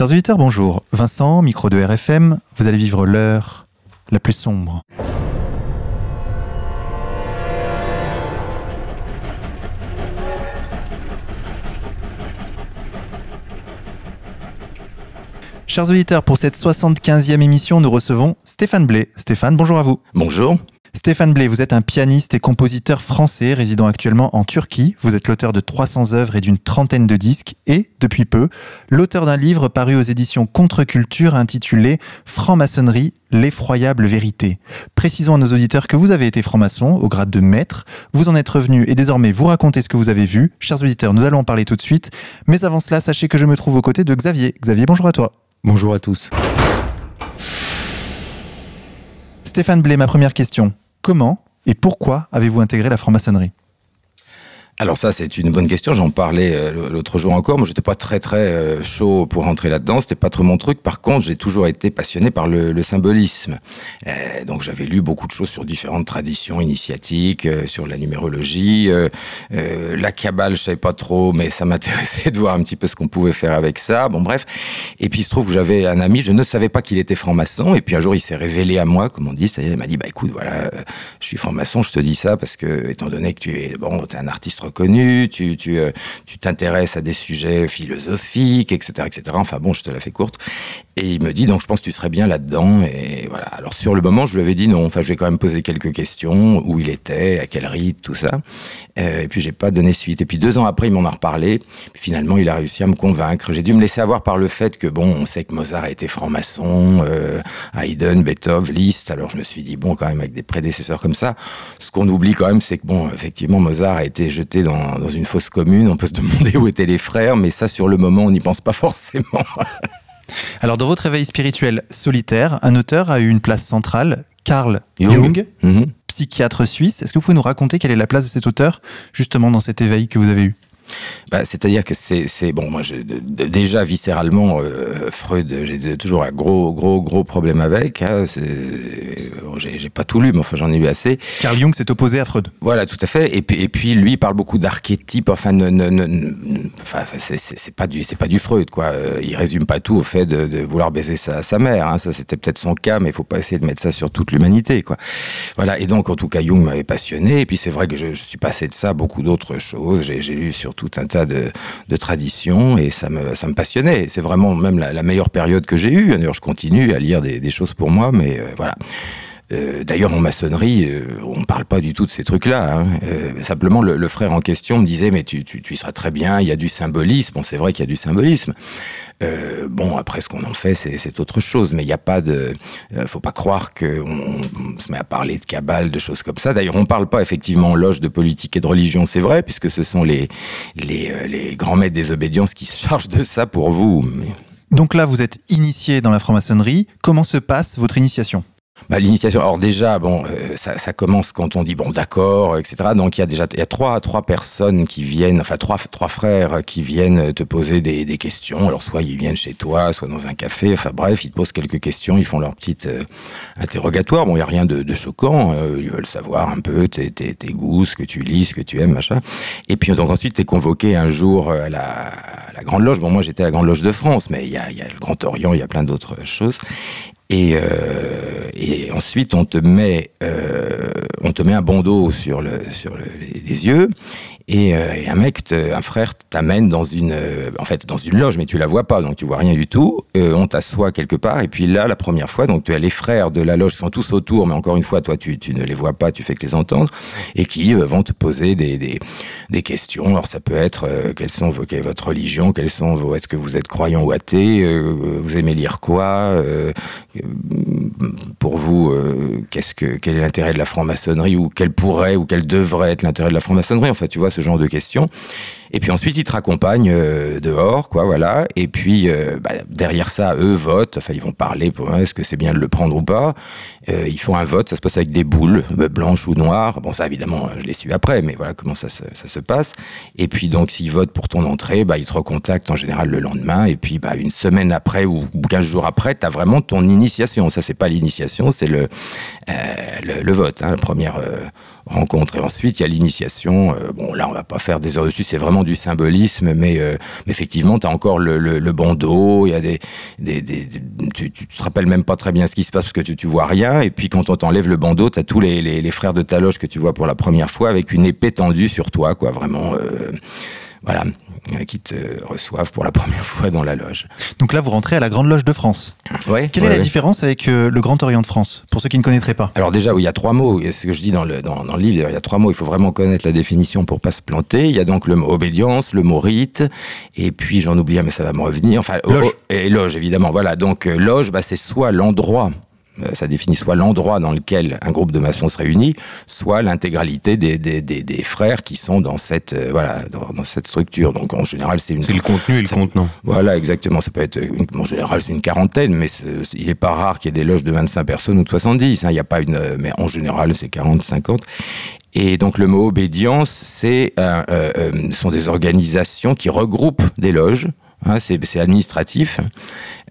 Chers auditeurs, bonjour. Vincent, micro de RFM, vous allez vivre l'heure la plus sombre. Chers auditeurs, pour cette 75e émission, nous recevons Stéphane Blé. Stéphane, bonjour à vous. Bonjour. Stéphane Blé, vous êtes un pianiste et compositeur français résidant actuellement en Turquie. Vous êtes l'auteur de 300 œuvres et d'une trentaine de disques et, depuis peu, l'auteur d'un livre paru aux éditions Contre-Culture intitulé Franc-maçonnerie, l'effroyable vérité. Précisons à nos auditeurs que vous avez été franc-maçon au grade de maître. Vous en êtes revenu et désormais vous racontez ce que vous avez vu. Chers auditeurs, nous allons en parler tout de suite. Mais avant cela, sachez que je me trouve aux côtés de Xavier. Xavier, bonjour à toi. Bonjour à tous. Stéphane Blé, ma première question. Comment et pourquoi avez-vous intégré la franc-maçonnerie? Alors ça, c'est une bonne question. J'en parlais euh, l'autre jour encore. Moi, j'étais pas très très euh, chaud pour rentrer là-dedans. C'était pas trop mon truc. Par contre, j'ai toujours été passionné par le, symbolisme. Euh, donc, j'avais lu beaucoup de choses sur différentes traditions initiatiques, sur la numérologie, la cabale. Je savais pas trop, mais ça m'intéressait de voir un petit peu ce qu'on pouvait faire avec ça. Bon, bref. Et puis, il se trouve que j'avais un ami. Je ne savais pas qu'il était franc-maçon. Et puis un jour, il s'est révélé à moi, comme on dit. C'est-à-dire, il m'a dit, bah écoute, voilà, je suis franc-maçon. Je te dis ça parce que, étant donné que tu es bon, es un artiste connu, tu tu euh, tu t'intéresses à des sujets philosophiques, etc., etc. Enfin bon, je te la fais courte. Et il me dit donc je pense que tu serais bien là-dedans. Et voilà. Alors sur le moment, je lui avais dit non. Enfin, je vais quand même poser quelques questions, où il était, à quel rythme, tout ça. Euh, et puis j'ai pas donné suite. Et puis deux ans après, il m'en a reparlé. finalement, il a réussi à me convaincre. J'ai dû me laisser avoir par le fait que bon, on sait que Mozart a été franc-maçon, euh, Haydn, Beethoven, Liszt. Alors je me suis dit bon, quand même avec des prédécesseurs comme ça. Ce qu'on oublie quand même, c'est que bon, effectivement, Mozart a été jeté dans, dans une fosse commune. On peut se demander où étaient les frères, mais ça, sur le moment, on n'y pense pas forcément. Alors, dans votre éveil spirituel solitaire, un auteur a eu une place centrale, Carl Jung, mhm. psychiatre suisse. Est-ce que vous pouvez nous raconter quelle est la place de cet auteur, justement, dans cet éveil que vous avez eu? Bah, C'est-à-dire que c'est bon, moi déjà viscéralement euh, Freud, j'ai toujours un gros gros gros problème avec. Hein, j'ai pas tout lu, mais enfin j'en ai eu assez. Carl Jung s'est opposé à Freud. Voilà, tout à fait. Et puis et puis lui il parle beaucoup d'archétypes. Enfin, ne, ne, enfin c'est pas du pas du Freud quoi. Euh, il résume pas tout au fait de, vouloir baiser sa, sa mère. Hein. Ça c'était peut-être son cas, mais il faut pas essayer de mettre ça sur toute l'humanité quoi. Voilà. Et donc en tout cas Jung m'avait passionné. Et puis c'est vrai que je, je, suis passé de ça beaucoup d'autres choses. J'ai lu sur tout un tas de, traditions et ça me, ça me passionnait. C'est vraiment même la, meilleure période que j'ai eue. D'ailleurs, je continue à lire des, choses pour moi, mais euh, voilà. Euh, d'ailleurs, en maçonnerie, euh, on ne parle pas du tout de ces trucs-là. Hein. simplement, le, frère en question me disait, mais tu, y seras très bien, il y a du symbolisme. Bon, c'est vrai qu'il y a du symbolisme. Euh, bon, après, ce qu'on en fait, c'est autre chose. Mais il n'y a pas de. Euh, faut pas croire qu'on on se met à parler de cabale, de choses comme ça. D'ailleurs, on parle pas effectivement en loge de politique et de religion, c'est vrai, puisque ce sont euh, les grands maîtres des obédiences qui se chargent de ça pour vous. Donc là, vous êtes initié dans la franc-maçonnerie. Comment se passe votre initiation? Bah, L'initiation, alors déjà, bon, euh, ça, commence quand on dit bon, d'accord, etc. Donc il y a déjà y a trois, trois personnes qui viennent, enfin trois, trois frères qui viennent te poser des, questions. Alors soit ils viennent chez toi, soit dans un café. Enfin bref, ils te posent quelques questions, ils font leur petite euh, interrogatoire. Bon, il y a rien de, choquant. Euh, ils veulent savoir un peu tes, tes, goûts, ce que tu lis, ce que tu aimes, machin. Et puis donc ensuite, t'es convoqué un jour à la, Grande Loge. Bon, moi j'étais à la Grande Loge de France, mais il y a le Grand Orient, il y a plein d'autres choses. Et, euh, et, ensuite, on te met, euh, on te met un bandeau sur, le, sur le, les yeux euh, et, un mec, un frère t'amène dans une, euh, en fait, dans une loge, mais tu la vois pas, donc tu vois rien du tout. Euh, on t'assoit quelque part, et puis là, la première fois, donc tu as les frères de la loge sont tous autour, mais encore une fois, toi, tu, ne les vois pas, tu fais que les entendre, et qui vont te poser des, des, questions. Alors ça peut être quelles sont vos, quelle est votre religion, quelles sont vos, est-ce que vous êtes croyant ou athée, vous aimez lire quoi, pour vous, qu'est-ce que, quel est l'intérêt de la franc-maçonnerie ou quel pourrait ou quel devrait être l'intérêt de la franc-maçonnerie. En fait, tu vois ce genre de questions. Et puis ensuite, ils te raccompagnent euh, dehors, quoi, voilà. Et puis euh, bah, derrière ça, eux votent. Enfin, ils vont parler pour est-ce que c'est bien de le prendre ou pas. Euh, ils font un vote. Ça se passe avec des boules blanches ou noires. Bon, ça évidemment, je l'ai su après, mais voilà comment ça se, ça se passe. Et puis donc, s'ils votent pour ton entrée, bah, ils te recontactent en général le lendemain. Et puis, bah, une semaine après ou 15 jours après, tu as vraiment ton initiation. Ça, c'est pas l'initiation, c'est le, le, le, vote, hein, la première rencontre. Et ensuite, il y a l'initiation. bon, là, on va pas faire des heures dessus. C'est vraiment du symbolisme, mais, euh, effectivement, tu as encore le, le, bandeau, il y a des, tu, tu, te rappelles même pas très bien ce qui se passe parce que tu, tu vois rien, et puis quand on t'enlève le bandeau, tu as tous les, les, frères de ta loge que tu vois pour la première fois avec une épée tendue sur toi, quoi, vraiment. Euh, voilà, euh, qui te reçoivent pour la première fois dans la loge. Donc là, vous rentrez à la Grande Loge de France. Ouais, Quelle est la différence avec euh, le Grand Orient de France, pour ceux qui ne connaîtraient pas? Alors déjà, oui, il y a trois mots, c'est ce que je dis dans le, dans, dans, le livre, il y a trois mots, il faut vraiment connaître la définition pour pas se planter. Il y a donc le mot obédience, le mot rite, et puis j'en oublie, mais ça va me revenir. Enfin, loge. Oh, et loge, évidemment. Voilà, donc euh, loge, bah, c'est soit l'endroit euh, ça définit soit l'endroit dans lequel un groupe de maçons se réunit, soit l'intégralité des, des, des, des, frères qui sont dans cette, euh, voilà, dans, dans, cette structure. Donc en général, c'est une. C'est le contenu et le contenant. Voilà, exactement. Ça peut être, une, en général, c'est une quarantaine, mais est, il n'est pas rare qu'il y ait des loges de 25 personnes ou de 70. Hein, il n'y a pas une, mais en général, c'est 40, 50. Et donc le mot obédience, c'est, euh, euh, sont des organisations qui regroupent des loges. Hein, c'est administratif,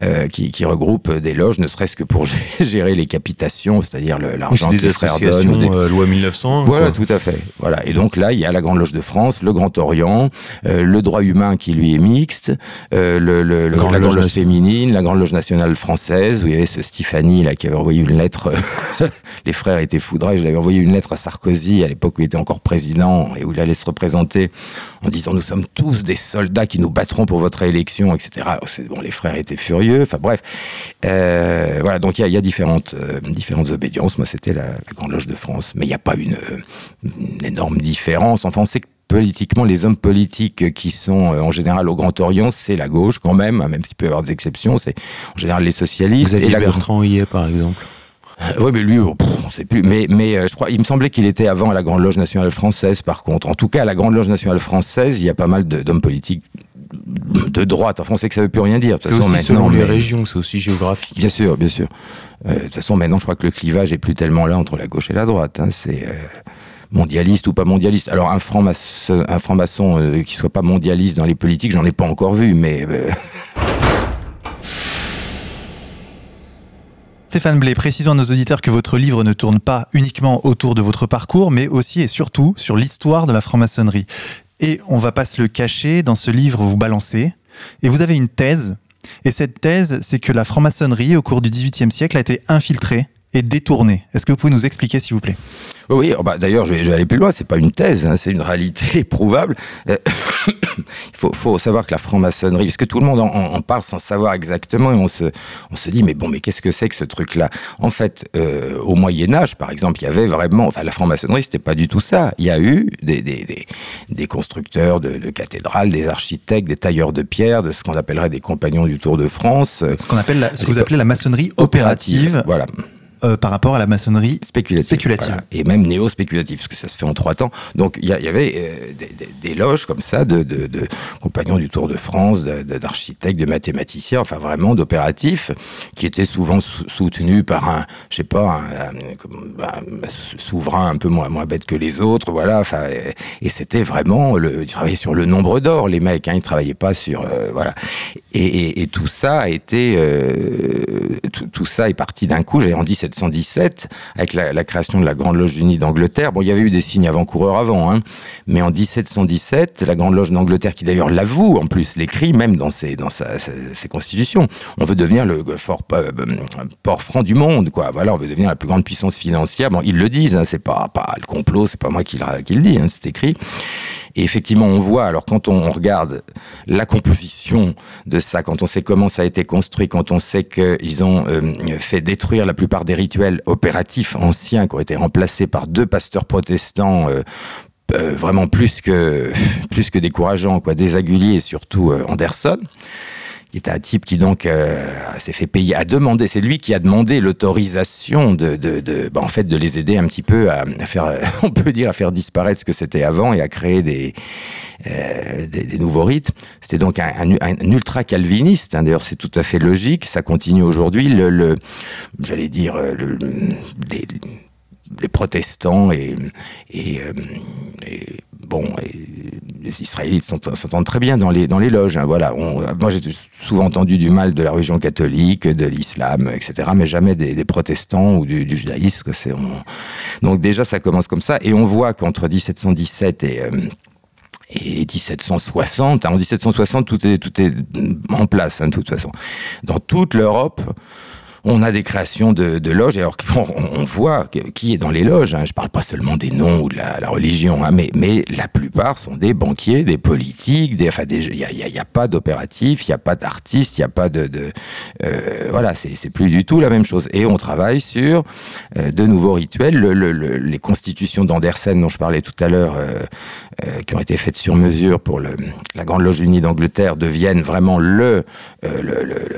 euh, qui, qui, regroupe des loges, ne serait-ce que pour gérer les capitations, c'est-à-dire l'argent oui, les frères donnent. Des... Euh, loi 1900. Voilà, quoi. tout à fait. Voilà. Et donc là, il y a la Grande Loge de France, le Grand Orient, euh, le droit humain qui lui est mixte, euh, le, le, Grande la Grande Loge, Loge féminine, la Grande Loge nationale française, où il y avait ce Stéphanie là qui avait envoyé une lettre. les frères étaient foudraés. Je l'avais envoyé une lettre à Sarkozy à l'époque où il était encore président et où il allait se représenter en disant nous sommes tous des soldats qui nous battront pour votre élection, etc. Bon, les frères étaient furieux. Enfin bref, euh, voilà. Donc il y, y, a différentes euh, différentes obédiences. Moi, c'était la, la, Grande Loge de France, mais il n'y a pas une, une, énorme différence. Enfin, on sait que politiquement, les hommes politiques qui sont euh, en général au Grand Orient, c'est la gauche quand même, même s'il peut y avoir des exceptions. C'est en général les socialistes. Vous et la Bertrand Hillet, par exemple. Euh, oui, mais lui, oh, pff, on sait plus. Mais, mais euh, je crois, il me semblait qu'il était avant à la Grande Loge nationale française, par contre. En tout cas, à la Grande Loge nationale française, il y a pas mal d'hommes politiques de droite. Enfin, on sait que ça ne veut plus rien dire. C'est aussi selon les mais... régions, c'est aussi géographique. Bien sûr, bien sûr. Euh, de toute façon, maintenant, je crois que le clivage est plus tellement là entre la gauche et la droite. Hein. C'est euh, mondialiste ou pas mondialiste. Alors, un franc-maçon, un franc euh, qui soit pas mondialiste dans les politiques, j'en ai pas encore vu, mais. euh, Stéphane Blé, précisons à nos auditeurs que votre livre ne tourne pas uniquement autour de votre parcours, mais aussi et surtout sur l'histoire de la franc-maçonnerie. Et on va pas se le cacher, dans ce livre, vous balancez, et vous avez une thèse. Et cette thèse, c'est que la franc-maçonnerie, au cours du XVIIIe siècle, a été infiltrée et détournée. Est-ce que vous pouvez nous expliquer, s'il vous plaît? Oui, oh bah, d'ailleurs, je, je vais aller plus loin. C'est pas une thèse, hein, c'est une réalité éprouvable. Euh, il faut, faut, savoir que la franc-maçonnerie, parce que tout le monde en, en, parle sans savoir exactement, et on se, on se dit, mais bon, mais qu'est-ce que c'est que ce truc-là? En fait, euh, au Moyen Âge, par exemple, il y avait vraiment, enfin, la franc-maçonnerie, c'était pas du tout ça. Il y a eu des, des, des, des constructeurs de, de, cathédrales, des architectes, des tailleurs de pierre, de ce qu'on appellerait des compagnons du Tour de France. Ce qu'on appelle, la, ce que vous appelez la maçonnerie opérative. opérative. Voilà euh, par rapport à la maçonnerie spéculative, spéculative. Voilà. et même néo-spéculative, parce que ça se fait en trois temps. Donc il y, y, avait euh, des, des, des, loges comme ça de, de, de, compagnons du Tour de France, d'architectes, de, mathématiciens, enfin vraiment d'opératifs, qui étaient souvent soutenus par un, je sais pas, un, un, un, souverain un peu moins, moins bête que les autres, voilà. Enfin, et, et c'était vraiment, le, ils travaillaient sur le nombre d'or, les mecs, hein, ils travaillaient pas sur, euh, voilà. Et, et, et, tout ça a été, tout, tout, ça est parti d'un coup. J'ai en 17 1717, avec la, création de la Grande Loge unie d'Angleterre. Bon, il y avait eu des signes avant-coureurs avant, hein, mais en 1717, la Grande Loge d'Angleterre, qui d'ailleurs l'avoue, en plus l'écrit même dans ses, dans sa, sa, constitutions, on veut devenir le fort euh, port franc du monde, quoi. Voilà, on veut devenir la plus grande puissance financière. Bon, ils le disent, hein, c'est pas, pas le complot, c'est pas moi qui le, qui le dis, hein, c'est écrit. Et effectivement, on voit, alors quand on regarde la composition de ça, quand on sait comment ça a été construit, quand on sait qu'ils ont euh, fait détruire la plupart des rituels opératifs anciens qui ont été remplacés par deux pasteurs protestants euh, euh, vraiment plus que, plus que décourageants, quoi, des Aguiliers et surtout Anderson qui était un type qui donc euh, s'est fait payer, a demandé, c'est lui qui a demandé l'autorisation de, bah, en fait, de les aider un petit peu à, faire, on peut dire, à faire disparaître ce que c'était avant et à créer des, euh, nouveaux rites. C'était donc un, un, un ultra calviniste. Hein, D'ailleurs, c'est tout à fait logique. Ça continue aujourd'hui. J'allais dire, le, les, protestants et, euh, bon, les Israélites s'entendent très bien dans les, dans les loges. Hein, voilà. Moi, j'ai souvent entendu du mal de la religion catholique, de l'islam, etc., mais jamais des, protestants ou du, judaïsme. On... Donc déjà, ça commence comme ça, et on voit qu'entre 1717 et... Euh, et 1760. En 1760, tout est, tout est en place, hein, de toute façon. Dans toute l'Europe, on a des créations de, loges, et alors on, voit qui est dans les loges. Hein. Je ne parle pas seulement des noms ou de la, religion, hein, mais, mais la plupart sont des banquiers, des politiques, des, enfin, il n'y a, a, pas d'opératifs, il n'y a pas d'artistes, il n'y a pas de, de euh, voilà, c'est plus du tout la même chose. Et on travaille sur euh, de nouveaux rituels, les constitutions d'Andersen dont je parlais tout à l'heure, euh, qui ont été faites sur mesure pour le, la Grande Loge Unie d'Angleterre, deviennent vraiment le,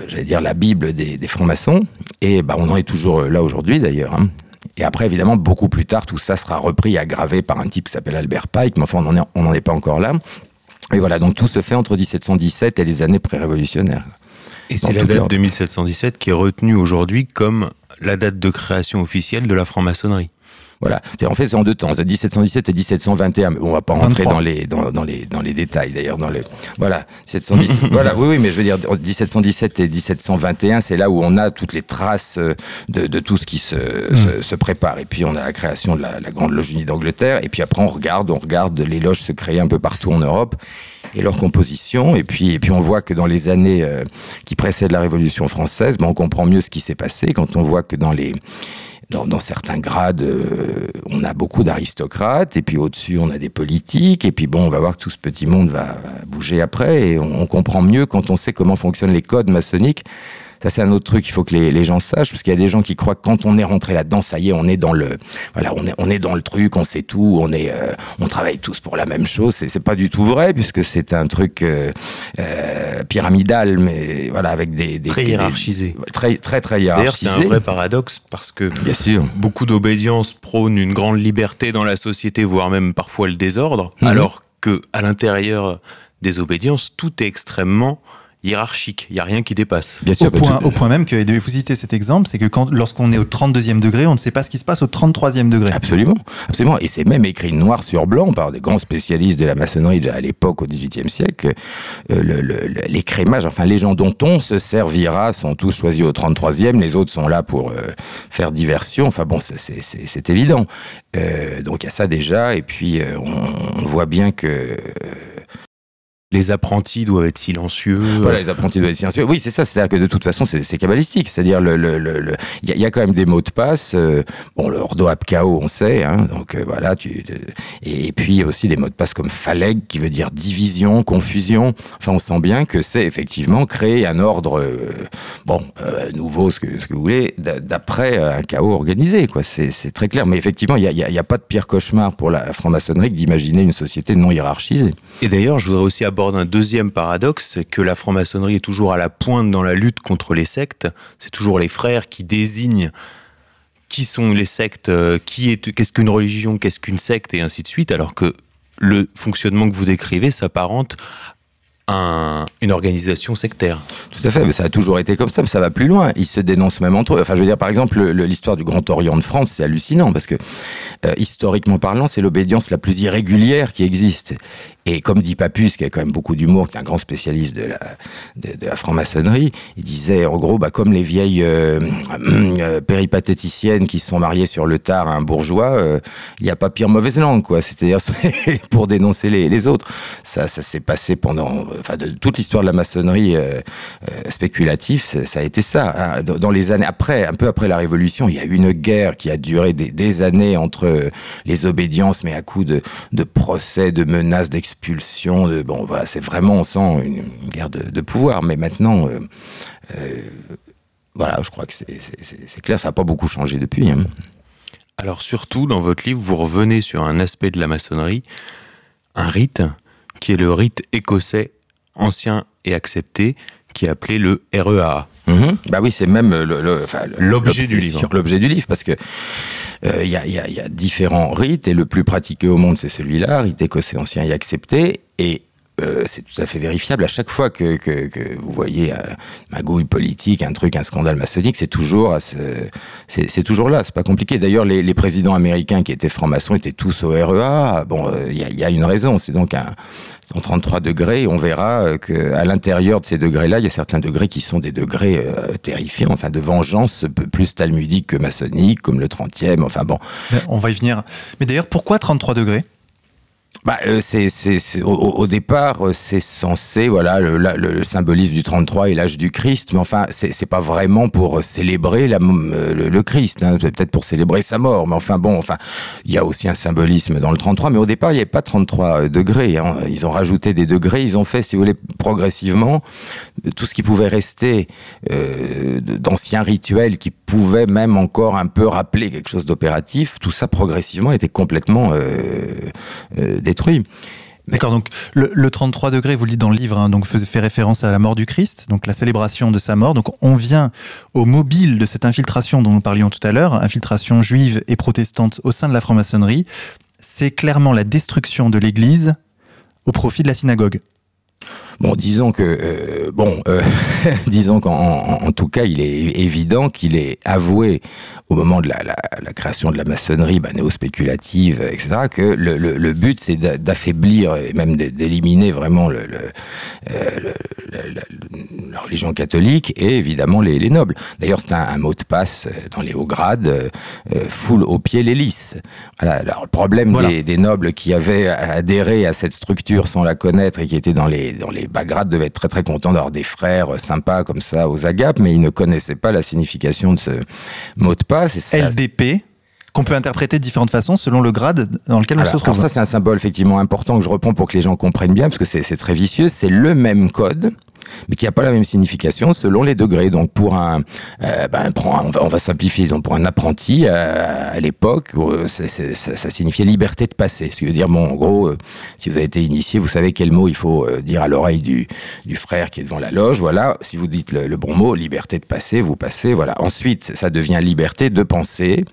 j'allais dire la Bible des, des francs-maçons. Et bah, on en est toujours là aujourd'hui d'ailleurs. Hein. Et après, évidemment, beaucoup plus tard, tout ça sera repris, aggravé par un type qui s'appelle Albert Pike, mais enfin, on n'en est, pas encore là. Et voilà, donc tout se fait entre 1717 et les années pré-révolutionnaires. Et c'est la date de 1717 qui est retenue aujourd'hui comme la date de création officielle de la franc-maçonnerie. Voilà. En fait, c'est en deux temps. C'est 1717 et 1721. On va pas rentrer dans les, dans, dans, les, dans les détails, d'ailleurs. Dans les, voilà. 717, voilà. Oui, oui, mais je veux dire, 1717 et 1721, c'est là où on a toutes les traces euh, de, de tout ce qui se, mm. se, prépare. Et puis, on a la création de la, la Grande Loge Unie d'Angleterre. Et puis après, on regarde, on regarde les loges se créer un peu partout en Europe et leur composition. Et puis, et puis on voit que dans les années euh, qui précèdent la Révolution française, ben, on comprend mieux ce qui s'est passé quand on voit que dans les dans, certains grades, euh, on a beaucoup d'aristocrates, et puis au-dessus, on a des politiques, et puis bon, on va voir que tout ce petit monde va, bouger après, et on, comprend mieux quand on sait comment fonctionnent les codes maçonniques. Ça, c'est un autre truc qu'il faut que les, gens sachent, parce qu'il y a des gens qui croient que quand on est rentré là-dedans, ça y est, on est dans le, voilà, on est, on est dans le truc, on sait tout, on est, euh, on travaille tous pour la même chose. C'est, pas du tout vrai, puisque c'est un truc euh, euh, pyramidal, mais voilà, avec des, des très hiérarchisé, très, très, très hiérarchisé. D'ailleurs, c'est un vrai paradoxe parce que bien sûr, beaucoup d'obédience prône une grande liberté dans la société, voire même parfois le désordre, mhm. alors que à l'intérieur des obédiences, tout est extrêmement hiérarchique. Il n'y a rien qui dépasse. Bien sûr, au, point, au point même que, et vous citer cet exemple, c'est que quand, lorsqu'on est au 32e degré, on ne sait pas ce qui se passe au 33e degré. Absolument. Absolument. Et c'est même écrit noir sur blanc par des grands spécialistes de la maçonnerie à l'époque, au 18e siècle. Euh, le, les crémages, enfin, les gens dont on se servira sont tous choisis au 33e. Les autres sont là pour euh, faire diversion. Enfin bon, c'est évident. Euh, donc il y a ça déjà. Et puis, on, on voit bien que les apprentis doivent être silencieux. Voilà, les apprentis doivent être silencieux. Oui, c'est ça. C'est-à-dire que de toute façon, c'est cabalistique. C'est-à-dire, il le, le, y, a, y, a quand même des mots de passe. Euh, bon, le Ordo Apcao, on sait. Hein, donc euh, voilà. Tu, et, puis aussi des mots de passe comme Phaleg, qui veut dire division, confusion. Enfin, on sent bien que c'est effectivement créer un ordre, euh, bon, nouveau, ce que, ce que vous voulez, d'après un chaos organisé. Quoi. C'est très clair. Mais effectivement, il n'y a, y a, pas de pire cauchemar pour la franc-maçonnerie que d'imaginer une société non hiérarchisée. Et d'ailleurs, je voudrais aussi aborder un deuxième paradoxe, c'est que la franc-maçonnerie est toujours à la pointe dans la lutte contre les sectes. C'est toujours les frères qui désignent qui sont les sectes, euh, qu'est-ce qu'une religion, qu'est-ce qu'une secte, et ainsi de suite, alors que le fonctionnement que vous décrivez s'apparente une organisation sectaire. Tout à fait, mais ça a toujours été comme ça, mais ça va plus loin. Ils se dénoncent même entre eux. Enfin, je veux dire, par exemple, l'histoire du Grand Orient de France, c'est hallucinant, parce que, euh, historiquement parlant, c'est l'obédience la plus irrégulière qui existe. Et comme dit Papus, qui a quand même beaucoup d'humour, qui est un grand spécialiste de la, franc-maçonnerie, il disait, en gros, bah, comme les vieilles euh, euh, péripatéticiennes qui sont mariées sur le tard à un bourgeois, il n'y a pas pire mauvaise langue, quoi. C'est-à-dire pour dénoncer les, les, autres. Ça, ça s'est passé pendant enfin de toute l'histoire de la maçonnerie euh, euh, spéculative, ça a été ça. Hein. Dans les années après, un peu après la Révolution, il y a eu une guerre qui a duré des, années entre les obédiences, mais à coup de, procès, de menaces d'expulsion. De bon, voilà, c'est vraiment on sent une, guerre de, pouvoir. Mais maintenant. Euh, voilà, je crois que c'est clair, ça n'a pas beaucoup changé depuis. Hein. Alors surtout, dans votre livre, vous revenez sur un aspect de la maçonnerie, un rite, qui est le rite écossais ancien et accepté, qui est appelé le REA. Mhm. Bah oui, c'est même l'objet du livre. L'objet du livre, parce que il euh, y, a, y, a, différents rites et le plus pratiqué au monde, c'est celui-là, rite écossais ancien et accepté. Et euh, c'est tout à fait vérifiable. À chaque fois que, vous voyez un magouille politique, un truc, un scandale maçonnique, c'est toujours, c'est toujours là. C'est pas compliqué. D'ailleurs, les, présidents américains qui étaient francs-maçons étaient tous au REA. Bon, il euh, y, y, a une raison. C'est donc un, en 33 degrés, on verra euh, qu'à l'intérieur de ces degrés-là, il y a certains degrés qui sont des degrés euh, terrifiants, enfin de vengeance plus talmudique que maçonnique, comme le 30e, enfin bon. On va y venir. Mais d'ailleurs, pourquoi 33 degrés? Bah, euh, c'est, c'est, au, au départ, euh, c'est censé, voilà, le, le- symbolisme du 33 et l'âge du Christ, mais enfin, c'est, c'est pas vraiment pour euh, célébrer la, euh, le, le Christ, hein, peut-être pour célébrer sa mort, mais enfin bon, enfin, il y a aussi un symbolisme dans le 33, mais au départ, il n'y avait pas 33 degrés, hein. ils ont rajouté des degrés, ils ont fait, si vous voulez, progressivement, tout ce qui pouvait rester euh, d'anciens rituels qui pouvaient même encore un peu rappeler quelque chose d'opératif, tout ça progressivement était complètement euh, euh, détruit. D'accord, donc le, le 33 degrés, vous le dites dans le livre, hein, donc fait référence à la mort du Christ, donc la célébration de sa mort. Donc on vient au mobile de cette infiltration dont nous parlions tout à l'heure, infiltration juive et protestante au sein de la franc-maçonnerie. C'est clairement la destruction de l'Église au profit de la synagogue. Bon, disons que, euh, bon, euh, disons qu'en en, en tout cas, il est évident qu'il est avoué au moment de la, la, la création de la maçonnerie bah, néo-spéculative, etc., que le, le, le but, c'est d'a- d'affaiblir et même d'é- d'éliminer vraiment le, euh, la, religion catholique et évidemment les, les nobles. D'ailleurs, c'est un, un mot de passe euh, dans les hauts grades, euh, euh, foule aux pieds les. Voilà, alors le problème Voilà. des, des nobles qui avaient adhéré à cette structure sans la connaître et qui étaient dans les, dans les bas grades devaient être très très contents d'avoir des frères sympas comme ça aux agapes, mais ils ne connaissaient pas la signification de ce mot de passe. LDP, qu'on peut interpréter de différentes façons selon le grade dans lequel on alors, se trouve. alors ça, c'est un symbole effectivement important que je reprends pour que les gens comprennent bien, parce que c'est très vicieux. C'est le même code, mais qui n'a pas la même signification selon les degrés. Donc, pour un, euh, ben, on, va, simplifier. Donc, pour un apprenti euh, à l'époque, euh, ça, signifiait liberté de passer. Ce qui veut dire, bon, en gros, si vous avez été initié, vous savez quel mot il faut dire à l'oreille du, frère qui est devant la loge. Voilà. Si vous dites le, bon mot, liberté de passer, vous passez. Voilà. Ensuite, ça devient liberté de penser.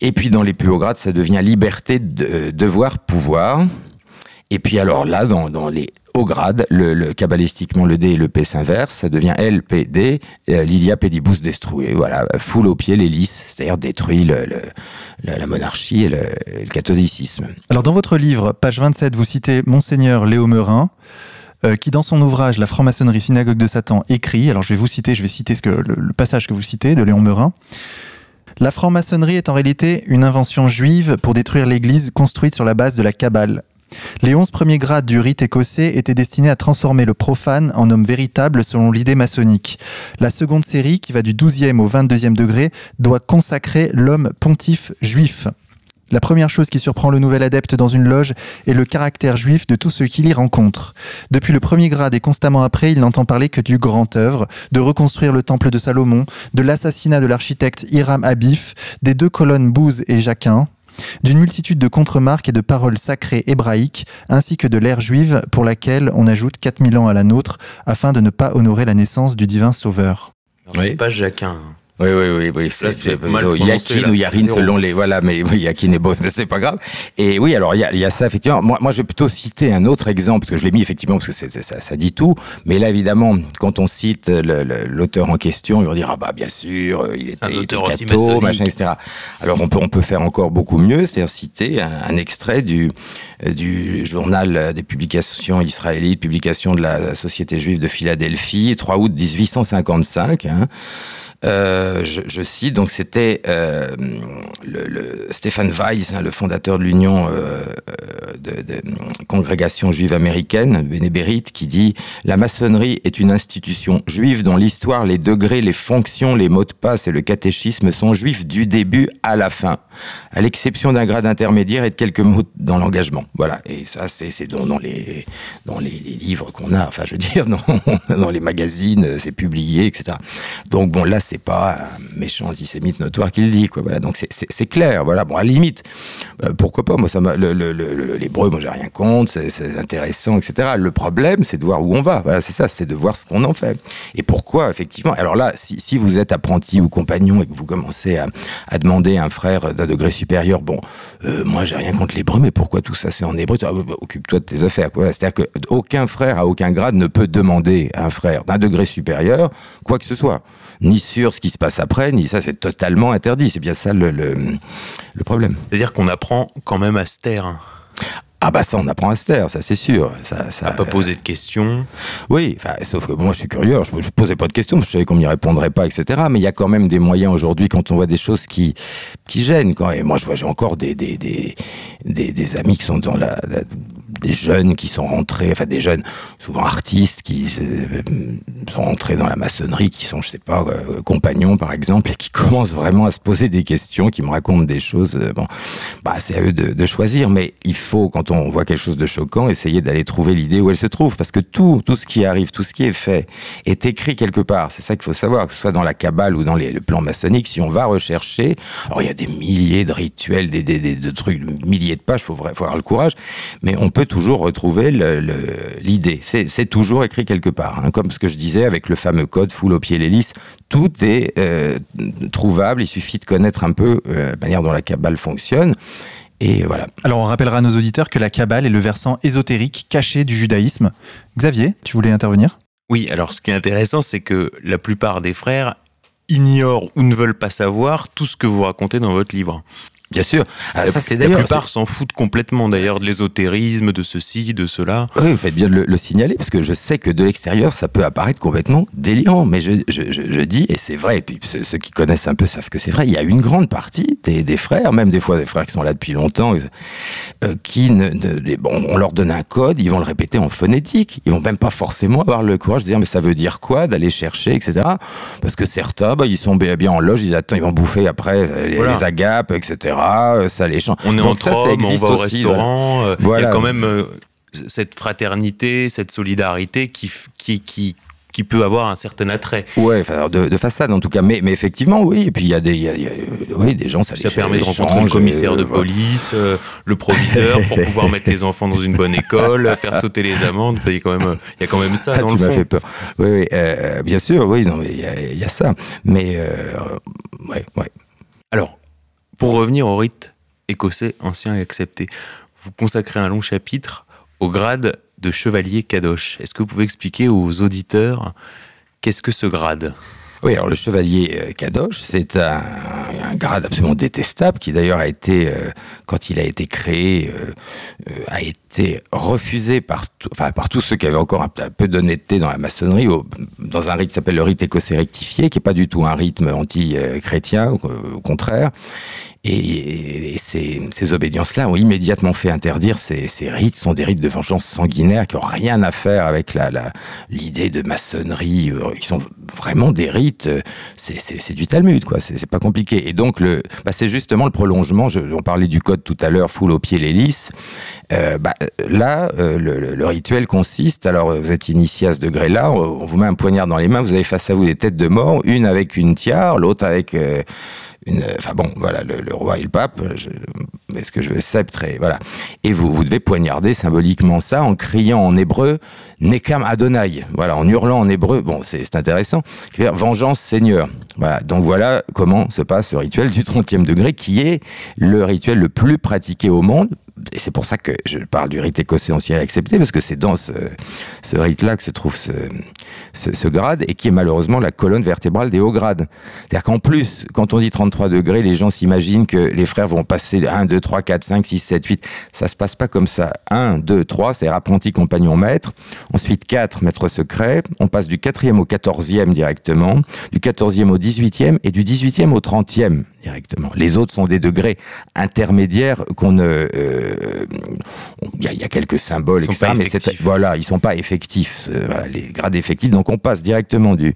Et puis dans les plus hauts grades, ça devient liberté de devoir pouvoir. Et puis alors là, dans les hauts grades, le, cabalistiquement le D et le P s'inverse, ça devient L, P, D, euh, Lilia Pedibus destrué. Voilà, foule au pied les lys, c'est-à-dire détruit la, monarchie et le, catholicisme. Alors dans votre livre, page 27, vous citez Monseigneur Léo Meurin, euh, qui dans son ouvrage La franc-maçonnerie synagogue de Satan écrit, alors je vais vous citer, je vais citer ce le passage que vous citez de Léon Meurin. La franc-maçonnerie est en réalité une invention juive pour détruire l'Église construite sur la base de la Kabbale. Les onze premiers grades du rite écossais étaient destinés à transformer le profane en homme véritable selon l'idée maçonnique. La seconde série, qui va du 12e au 22e degré, doit consacrer l'homme pontife juif. La première chose qui surprend le nouvel adepte dans une loge est le caractère juif de tout ce qu'il y rencontre. Depuis le premier grade et constamment après, il n'entend parler que du grand œuvre, de reconstruire le temple de Salomon, de l'assassinat de l'architecte Hiram Abif, des deux colonnes Bouze et Jacquin, d'une multitude de contremarques et de paroles sacrées hébraïques, ainsi que de l'ère juive pour laquelle on ajoute 4000 ans à la nôtre afin de ne pas honorer la naissance du divin sauveur. Oui. C'est pas Jacquin. Oui, oui, oui, oui. Là, c'est Yakin ou Yarin selon les. Voilà, mais oui, Yakin et Boss, mais c'est pas grave. Et oui, alors il y y a ça, effectivement. Moi, moi, je vais plutôt citer un autre exemple, parce que je l'ai mis effectivement, parce que c'est- c'est- ça, ça dit tout. Mais là, évidemment, quand on cite le- le- l'auteur en question, ils vont dire Ah, bah, bien sûr, il était, il était machin, etc. Alors, on peut, on peut faire encore beaucoup mieux, c'est-à-dire citer un, un extrait du, du journal des publications israélites, publication de la Société juive de Philadelphie, 3 août 1855. Hein. Euh, je, cite, donc c'était euh, le, Stéphane Weiss, hein, le fondateur de l'Union euh, de, de congrégation juive américaine, qui dit La maçonnerie est une institution juive dont l'histoire, les degrés, les fonctions, les mots de passe et le catéchisme sont juifs du début à la fin, à l'exception d'un grade intermédiaire et de quelques mots dans l'engagement. Voilà, et ça, c'est dans, les, dans les, les livres qu'on a, enfin, je veux dire, dans, dans les magazines, c'est publié, etc. Donc, bon, là, c'est pas un méchant antisémite notoire qui le dit, quoi. Voilà, donc c'est- clair, voilà. Bon, à la limite, euh, pourquoi pas, moi, ça le- le- le- l'hébreu, moi, j'ai rien contre, c'est- intéressant, etc. Le problème, c'est de voir où on va. Voilà, c'est ça, c'est de voir ce qu'on en fait. Et pourquoi, effectivement? Alors là, si, si vous êtes apprenti ou compagnon et que vous commencez à, à demander un frère d'un degré supérieur, bon, euh, moi, j'ai rien contre l'hébreu, mais pourquoi tout ça, c'est en hébreu? Ah, bah, Occupe-toi de tes affaires. Voilà, C'est-à-dire qu'aucun frère à aucun grade ne peut demander un frère d'un degré supérieur quoi que ce soit. Ni sur ce qui se passe après, ni ça, c'est totalement interdit. C'est bien ça le, le, le problème. C'est-à-dire qu'on apprend quand même à se taire. Ah bah ça, on apprend à se taire, ça c'est sûr. Ça, ça, À pas poser de questions. Oui, sauf que moi je suis curieux, je ne posais pas de questions, je savais qu'on m'y répondrait pas, etc. Mais il y a quand même des moyens aujourd'hui quand on voit des choses qui, qui gênent. Quand, et moi je vois, j'ai encore des, des, des, des, des amis qui sont dans la, la- des jeunes qui sont rentrés, enfin des jeunes, souvent artistes, qui euh, sont rentrés dans la maçonnerie, qui sont, je sais pas, euh, compagnons par exemple, et qui commencent vraiment à se poser des questions, qui me racontent des choses. euh, bon, bah c'est à eux de, choisir, mais il faut, quand on voit quelque chose de choquant, essayer d'aller trouver l'idée où elle se trouve, parce que tout, tout ce qui arrive, tout ce qui est fait, est écrit quelque part. C'est ça qu'il faut savoir, que ce soit dans la cabale ou dans les, le plan maçonnique, si on va rechercher, alors il y a des milliers de rituels, des, des, des- de trucs, milliers de pages, faut, vrai- faut avoir le courage, mais on peut toujours retrouver le- le- l'idée. C'est toujours écrit quelque part. hein. Comme ce que je disais avec le fameux code full au pied l'hélice, tout est euh, trouvable. Il suffit de connaître un peu euh, la manière dont la cabale fonctionne. Et voilà. Alors on rappellera à nos auditeurs que la Kabbale est le versant ésotérique caché du judaïsme. Xavier, tu voulais intervenir? Oui, alors ce qui est intéressant, c'est que la plupart des frères ignorent ou ne veulent pas savoir tout ce que vous racontez dans votre livre. Bien sûr. Ah, la, ça, c'est la d'ailleurs. plupart s'en foutent complètement d'ailleurs de l'ésotérisme, de ceci, de cela. Oui, vous faites bien de le, le signaler, parce que je sais que de l'extérieur, ça peut apparaître complètement délirant. Mais je, je, je, je dis, et c'est vrai, et puis ceux, ceux qui connaissent un peu savent que c'est vrai, il y a une grande partie des, des frères, même des fois des frères qui sont là depuis longtemps, euh, qui, ne, ne- bon, on leur donne un code, ils vont le répéter en phonétique. Ils vont même pas forcément avoir le courage de dire, mais ça veut dire quoi, d'aller chercher, etc. Parce que certains, bah, ils sont bien en loge, ils attendent, ils vont bouffer après euh, les, Voilà. les agapes, etc. euh, Ça les change. On est Donc entre ça, ça hommes, on existe va au aussi, voilà. restaurant. euh, Il y a quand même euh, cette fraternité, cette solidarité qui, qui, qui, qui peut avoir un certain attrait. Ouais, de, de façade en tout cas. Mais, mais effectivement, oui. Et puis il y a des, y a- y a, oui, des gens, ça, Ça les permet de rencontrer le commissaire euh, de police, euh, le proviseur, pour pouvoir mettre les enfants dans une bonne école, faire sauter les amendes. Il y a quand même, il y a quand même ça Ah, dans tu le fond. fait peur. Oui, oui, euh, bien sûr, oui, non, mais il y a, il y a ça. Mais ouais, ouais. Alors, pour revenir au rite écossais ancien et accepté, vous consacrez un long chapitre au grade de chevalier Kadosh. Est-ce que vous pouvez expliquer aux auditeurs qu'est-ce que ce grade? Oui, alors le chevalier euh, Kadosh, c'est un, grade absolument détestable qui d'ailleurs a été, euh, quand il a été créé, euh, a été refusé par, tout- enfin, par tous ceux qui avaient encore un, peu d'honnêteté dans la maçonnerie, dans un rite qui s'appelle le rite écossais rectifié, qui n'est pas du tout un rythme anti-chrétien, au contraire. Et, ces, ces obédiences-là ont immédiatement fait interdire ces, ces rites, sont des rites de vengeance sanguinaire qui n'ont rien à faire avec l'idée de maçonnerie, euh, qui sont vraiment des rites, euh, c'est, du Talmud, quoi, c'est, pas compliqué. Et donc, bah, c'est justement le prolongement, on parlait du code tout à l'heure, foule au pied l'hélice. Euh, bah, là, euh, le, rituel consiste, alors vous êtes initié à ce degré-là, on, vous met un poignard dans les mains, vous avez face à vous des têtes de mort, une avec une tiare, l'autre avec... enfin bon, voilà, le, roi et le pape, est-ce que je veux sceptre et voilà. Et vous, vous devez poignarder symboliquement ça en criant en hébreu Nekam Adonai, voilà, en hurlant en hébreu. Bon, c'est c'est intéressant. Vengeance Seigneur. Voilà. Donc voilà comment se passe le rituel du 30e degré, qui est le rituel le plus pratiqué au monde. Et c'est pour ça que je parle du rite écossais ancien accepté, parce que c'est dans ce, rite-là que se trouve ce, grade, et qui est malheureusement la colonne vertébrale des hauts grades. C'est-à-dire qu'en plus, quand on dit 33 degrés, les gens s'imaginent que les frères vont passer 1, 2, 3, 4, 5, 6, 7, 8. Ça se passe pas comme ça. 1, 2, 3, c'est apprenti, compagnon, maître. Ensuite 4, maître secret. On passe du 4e au 14e directement, du 14e au 18e et du 18e au 30e directement. Les autres sont des degrés intermédiaires qu'on ne... euh, Il y, a- il y a quelques symboles, Ils etc. mais voilà, ils sont pas effectifs, voilà, les grades effectifs. Donc on passe directement du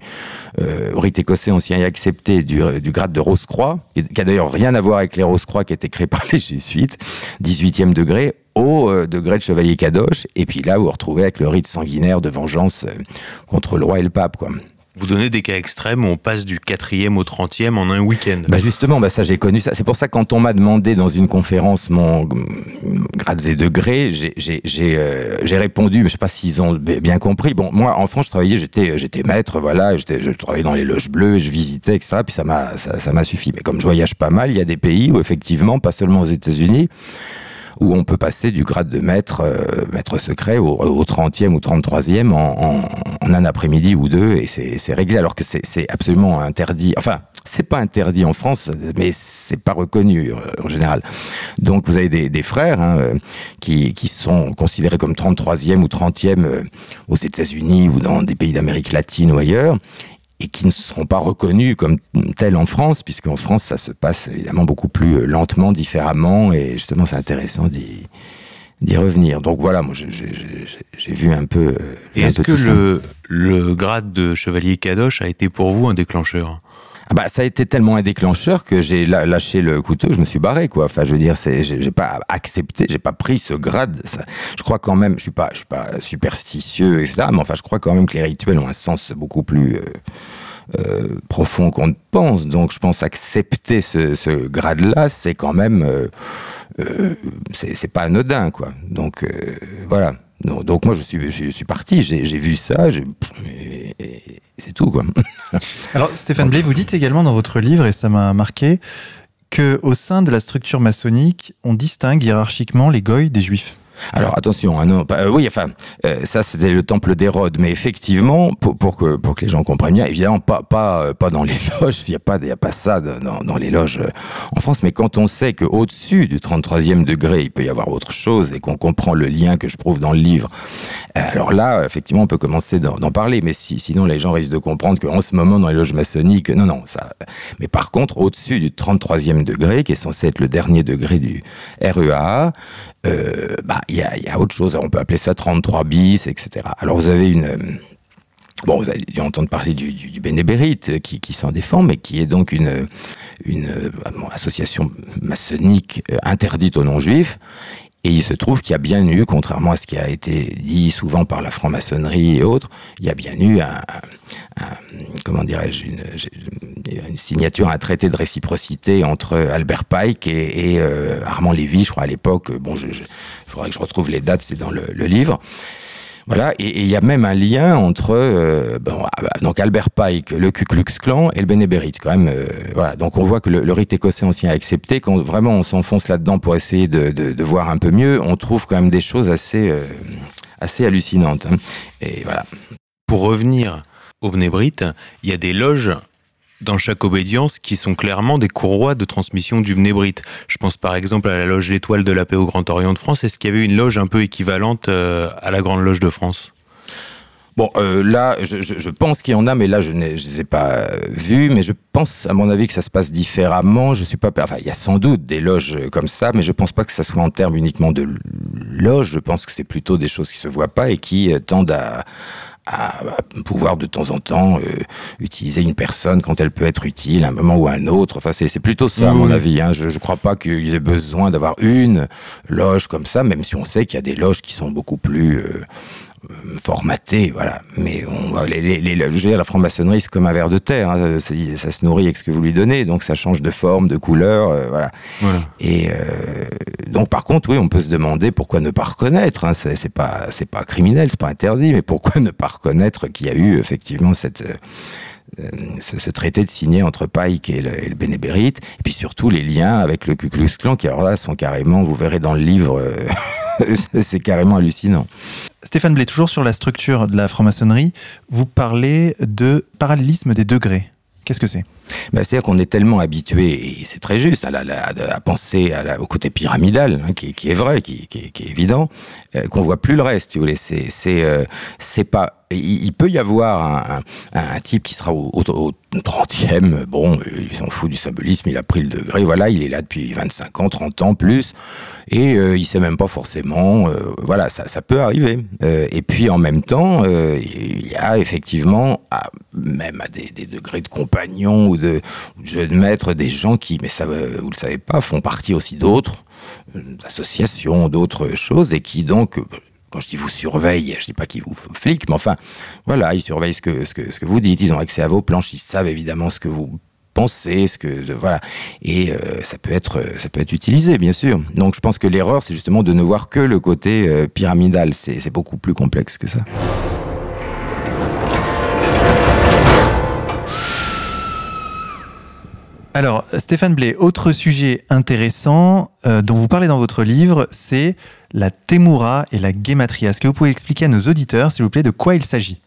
euh, rite écossais ancien et accepté du, euh, du grade de Rose-Croix, qui a d'ailleurs rien à voir avec les Rose-Croix qui étaient créés par les jésuites, 18e degré, au euh, degré de chevalier Kadosh, et puis là vous vous retrouvez avec le rite sanguinaire de vengeance euh, contre le roi et le pape. Quoi. Vous donnez des cas extrêmes où on passe du 4e au 30e en un week-end. Bah justement, bah ça j'ai connu ça. C'est pour ça que quand on m'a demandé dans une conférence mon grades et degrés, euh, j'ai répondu, mais je sais pas s'ils ont bien compris. Bon, moi en France, je travaillais, j'étais j'étais maître, voilà, je travaillais dans les loges bleues, je visitais, etc. Puis ça m'a ça suffi. Mais comme je voyage pas mal, il y a des pays où effectivement, pas seulement aux États-Unis. Où on peut passer du grade de maître, euh, maître secret au, au 30e ou 33e en, un après-midi ou deux, et c'est réglé, alors que c'est absolument interdit. Enfin, c'est pas interdit en France, mais c'est pas reconnu euh, en général. Donc vous avez des, frères hein, euh, qui, qui, sont considérés comme 33e ou 30e euh, aux États-Unis ou dans des pays d'Amérique latine ou ailleurs, et qui ne seront pas reconnus comme tels en France, puisqu'en France, ça se passe évidemment beaucoup plus lentement, différemment, et justement, c'est intéressant d'y revenir. Donc voilà, moi j'ai vu un peu. Est-ce que le, le, grade de chevalier Kadosh a été pour vous un déclencheur? Ah bah, ça a été tellement un déclencheur que j'ai lâché le couteau, je me suis barré, quoi. Enfin, je veux dire, j'ai pas accepté, j'ai pas pris ce grade. Je crois quand même, je suis pas, je suis pas superstitieux, etc. Mais enfin, je crois quand même que les rituels ont un sens beaucoup plus. Euh, euh, profond qu'on ne pense. Donc je pense accepter ce, grade-là, c'est quand même, euh, c'est pas anodin, quoi. Donc euh, Donc, moi, je suis, parti, j'ai vu ça, c'est tout. Quoi. Alors, Stéphane Blé, vous dites également dans votre livre, et ça m'a marqué, qu'au sein de la structure maçonnique, on distingue hiérarchiquement les goy des juifs. Alors attention, hein, euh, oui, enfin, euh, ça c'était le temple d'Hérode, mais effectivement, pour, que, pour que les gens comprennent bien, évidemment, pas, pas, euh, pas dans les loges, il n'y a, pas, a pas ça dans, dans les loges en France, mais quand on sait qu'au-dessus du 33e degré, il peut y avoir autre chose et qu'on comprend le lien que je prouve dans le livre, alors là, effectivement, on peut commencer d'en parler, mais si, sinon les gens risquent de comprendre qu'en ce moment, dans les loges maçonniques, non, non, ça. Mais par contre, au-dessus du 33e degré, qui est censé être le dernier degré du REA, bah, y a, y a, autre chose. On peut appeler ça 33 bis, etc. Alors vous avez une. Bon, vous dû entendre parler du, du, du Bénébérite qui, qui s'en défend, mais qui est donc une, une bon, association maçonnique euh, interdite aux non-juifs. Et il se trouve qu'il y a bien eu, contrairement à ce qui a été dit souvent par la franc-maçonnerie et autres, il y a bien eu un, comment dirais-je, une, signature, un traité de réciprocité entre Albert Pike et, euh, Armand Lévy, je crois à l'époque. Bon, je, je, faudrait que je retrouve les dates, c'est dans le livre. Voilà, et il y a même un lien entre euh, ah, bah, donc Albert Pike, le Ku Klux Klan et le Bénébérite, quand même. Euh, voilà, donc on voit que le, rite écossais ancien accepté. Quand vraiment on s'enfonce là-dedans pour essayer de, voir un peu mieux, on trouve quand même des choses assez euh, assez hallucinantes. Hein. Et voilà. Pour revenir au Bénébrite, il y a des loges dans chaque obédience qui sont clairement des courroies de transmission du Mnébrite. Je pense par exemple à la loge L'Étoile de la Paix au Grand Orient de France. Est-ce qu'il y avait une loge un peu équivalente euh, à la Grande Loge de France? Bon, euh, là, je, je, pense qu'il y en a, mais là, je ne les ai pas euh, vus. Mais je pense, à mon avis, que ça se passe différemment. Je suis pas. Enfin, il y a sans doute des loges comme ça, mais je pense pas que ça soit en termes uniquement de loge. Je pense que c'est plutôt des choses qui se voient pas et qui tendent à, à, pouvoir de temps en temps euh, utiliser une personne quand elle peut être utile à un moment ou à un autre. Enfin, c'est plutôt ça, à mon avis. Hein. Je ne crois pas qu'ils aient besoin d'avoir une loge comme ça, même si on sait qu'il y a des loges qui sont beaucoup plus euh, formaté, voilà. Mais on, les, les, les, je veux dire, la franc-maçonnerie, c'est comme un verre de terre. Hein. Ça, ça, se nourrit avec ce que vous lui donnez, donc ça change de forme, de couleur, euh, voilà. voilà. Et euh, donc, par contre, oui, on peut se demander pourquoi ne pas reconnaître. Hein. C'est pas, c'est pas criminel, c'est pas interdit, mais pourquoi ne pas reconnaître qu'il y a eu effectivement cette euh, ce, ce, traité de signé entre Pike et le, et le Bénébérite, et puis surtout les liens avec le Ku Klux Klan, qui alors là sont carrément, vous verrez dans le livre, euh, c'est carrément hallucinant. Stéphane Blé, toujours sur la structure de la franc-maçonnerie, vous parlez de parallélisme des degrés. Qu'est-ce que c'est? Ben, C'est-à-dire qu'on est tellement habitué, et c'est très juste, à, la, la, à penser à la, au côté pyramidal, hein, qui, qui, est vrai, qui, qui, qui est évident, euh, qu'on voit plus le reste, si vous voulez. C'est, euh, c'est pas. Il, peut y avoir un, type qui sera au, au, au 30e, bon, il s'en fout du symbolisme, il a pris le degré, voilà, il est là depuis 25 ans, 30 ans plus, et euh, il sait même pas forcément, euh, voilà, ça, peut arriver. Euh, et puis en même temps, euh, il y a effectivement, à, même à des, degrés de compagnons ou de, de jeunes maîtres, des gens qui, mais ça, vous le savez pas, font partie aussi d'autres associations, d'autres choses, et qui donc quand je dis vous surveille, je dis pas qu'ils vous fliquent, mais enfin, voilà, ils surveillent ce que, ce que, ce que vous dites, ils ont accès à vos planches, ils savent évidemment ce que vous pensez, ce que, voilà, et euh, ça peut être, ça peut être utilisé, bien sûr. Donc, je pense que l'erreur, c'est justement de ne voir que le côté euh, pyramidal. C'est beaucoup plus complexe que ça. Alors, Stéphane Blé, autre sujet intéressant euh, dont vous parlez dans votre livre, c'est la Temura et la Gematria. Est-ce que vous pouvez expliquer à nos auditeurs, s'il vous plaît, de quoi il s'agit?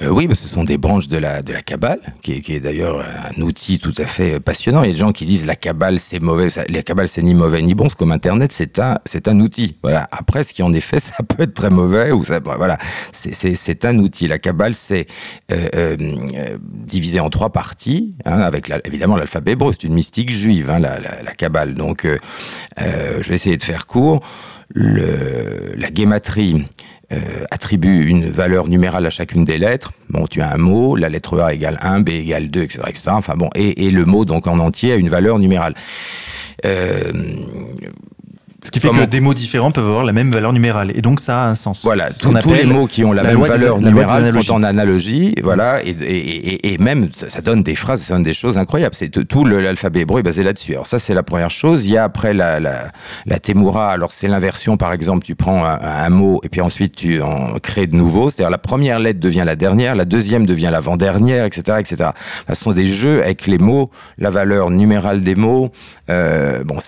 Euh, oui, ce sont des branches de la, de la Kabbale, qui est, est d'ailleurs un outil tout à fait euh, passionnant. Il y a des gens qui disent la Kabbale c'est mauvais, la Kabbale c'est ni mauvais ni bon, c'est comme Internet, c'est un, c'est un outil. Voilà. Après, ce qui en effet, ça peut être très mauvais ou ça, voilà, c'est, c'est, c'est un outil. La Kabbale c'est euh, divisé en trois parties, hein, avec évidemment l'alphabet hébreu. C'est une mystique juive, hein, la, la, la Kabbale. Donc, je vais essayer de faire court. La guématrie, euh, attribue une valeur numérale à chacune des lettres. Bon, tu as un mot, la lettre A égale 1, B égale 2, etc., etc. Enfin bon, et, et, le mot donc en entier a une valeur numérale. Euh, ce qui fait que des mots différents peuvent avoir la même valeur numérale. Et donc, ça a un sens. Voilà, tous, tous les mots qui ont la, même valeur numérale sont en analogie. Voilà, et, et, et, même, ça donne des phrases, ça donne des choses incroyables. C'est tout l'alphabet hébreu est basé là-dessus. Alors ça, c'est la première chose. Il y a après la, la, la Temura. Alors, c'est l'inversion, par exemple. Tu prends un, un, mot et puis ensuite, tu en crées de nouveaux. C'est-à-dire, la première lettre devient la dernière, la deuxième devient l'avant-dernière, etc., etc. ce sont des jeux avec les mots, la valeur numérale des mots. Euh, bon,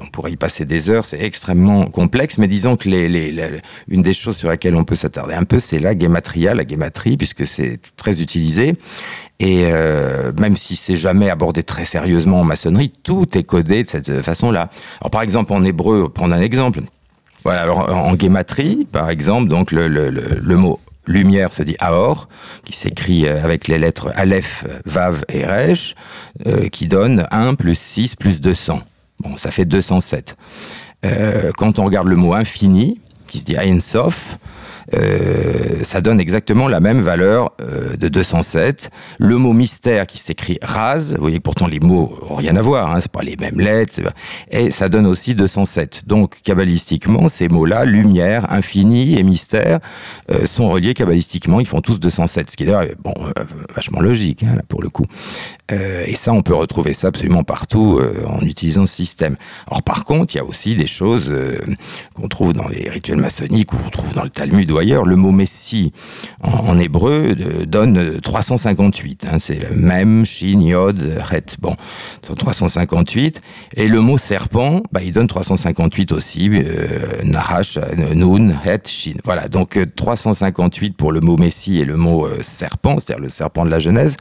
on pourrait y passer des heures c'est extrêmement complexe, mais disons que les, une des choses sur laquelle on peut s'attarder un peu, c'est la guématria, la guématrie, puisque c'est très utilisé. Et euh, même si c'est jamais abordé très sérieusement en maçonnerie, tout est codé de cette façon-là. Alors par exemple en hébreu, prendre un exemple. Voilà, alors en guématrie, par exemple, donc le, le, le, le mot lumière se dit Aor, qui s'écrit euh, avec les lettres Aleph, Vav et Resh, euh, qui donne 1 plus 6 plus 200. Bon, ça fait 207. Euh, quand on regarde le mot infini, qui se dit Ein Sof, ça donne exactement la même valeur euh, de 207. Le mot mystère qui s'écrit rase, vous voyez pourtant les mots ont rien à voir, hein, c'est pas les mêmes lettres, et ça donne aussi 207. Donc kabbalistiquement, ces mots-là, lumière, infini et mystère, euh, sont reliés kabbalistiquement, ils font tous 207, ce qui est d'ailleurs bon, euh, vachement logique hein, pour le coup. Euh, et ça, on peut retrouver ça absolument partout euh, en utilisant ce système. Alors par contre, il y a aussi des choses euh, qu'on trouve dans les rituels maçonniques ou qu'on trouve dans le Talmud ou ailleurs. Le mot Messie en, hébreu donne 358. Hein, c'est le même, Shin, Yod, Het. Bon, 358. Et le mot serpent, bah, il donne 358 aussi. Nahash, Nun, Het, Shin. Voilà, donc 358 pour le mot Messie et le mot serpent, c'est-à-dire le serpent de la Genèse.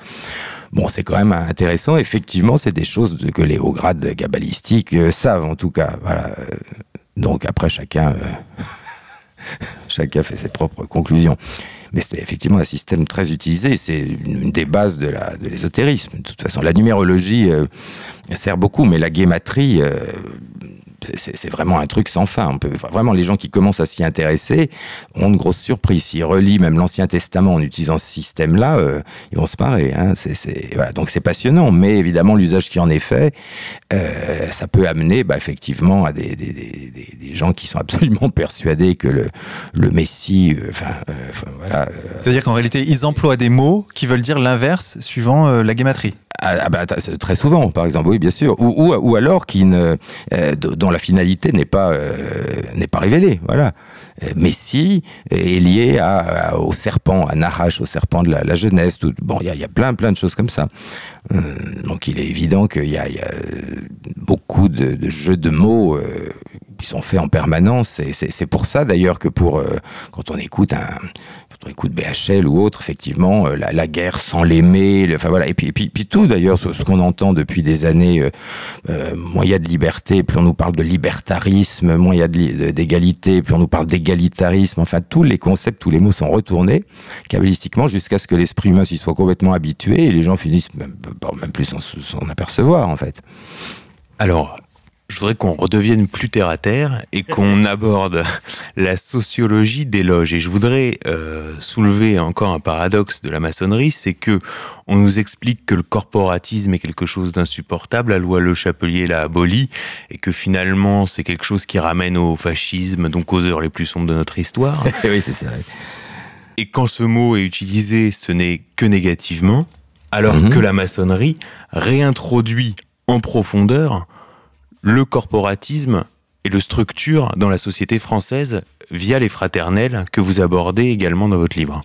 Bon, c'est quand même intéressant. Effectivement, c'est des choses que les hauts grades cabalistiques euh, savent, en tout cas. Voilà. Donc après, chacun, euh, chacun fait ses propres conclusions. Mais c'est effectivement un système très utilisé. C'est une des bases de l'ésotérisme. De, de, toute façon, la numérologie euh, sert beaucoup, mais la guématrie, euh, c'est vraiment un truc sans fin. On peut, vraiment, les gens qui commencent à s'y intéresser ont une grosse surprise. S'ils relient même l'Ancien Testament en utilisant ce système-là, euh, ils vont se marrer. Hein. Voilà. Donc c'est passionnant, mais évidemment, l'usage qui en est fait, euh, ça peut amener bah, effectivement à des, des, des, des, gens qui sont absolument persuadés que le, le Messie. Euh, enfin, voilà. C'est-à-dire qu'en réalité, ils emploient des mots qui veulent dire l'inverse suivant la guématrie. Ah, ah bah, très souvent, par exemple, oui, bien sûr. Ou, ou, ou alors qui ne, la finalité n'est pas euh, n'est pas révélée. Voilà. Messie est lié à, au serpent, à Nahash, au serpent de la, jeunesse. Tout, bon, il y a, y a, plein plein de choses comme ça. Euh, donc il est évident qu'il y, a beaucoup de, jeux de mots euh, qui sont faits en permanence. Et c'est pour ça d'ailleurs que pour euh, quand on écoute un on écoute BHL ou autre, effectivement, euh, la, guerre sans l'aimer, enfin voilà, et puis, et puis, tout d'ailleurs, ce, qu'on entend depuis des années, euh, euh, moins il y a de liberté, plus on nous parle de libertarisme, moins il y a d'égalité, plus on nous parle d'égalitarisme, enfin tous les concepts, tous les mots sont retournés cabalistiquement jusqu'à ce que l'esprit humain s'y soit complètement habitué et les gens finissent même, même plus s'en apercevoir en fait. Alors, je voudrais qu'on redevienne plus terre à terre et qu'on aborde la sociologie des loges. Et je voudrais euh, soulever encore un paradoxe de la maçonnerie, c'est que on nous explique que le corporatisme est quelque chose d'insupportable, la loi Le Chapelier l'a aboli, et que finalement c'est quelque chose qui ramène au fascisme, donc aux heures les plus sombres de notre histoire. oui, c'est ça. Et quand ce mot est utilisé, ce n'est que négativement, alors -hmm. que la maçonnerie réintroduit en profondeur le corporatisme et le structure dans la société française via les fraternels que vous abordez également dans votre livre.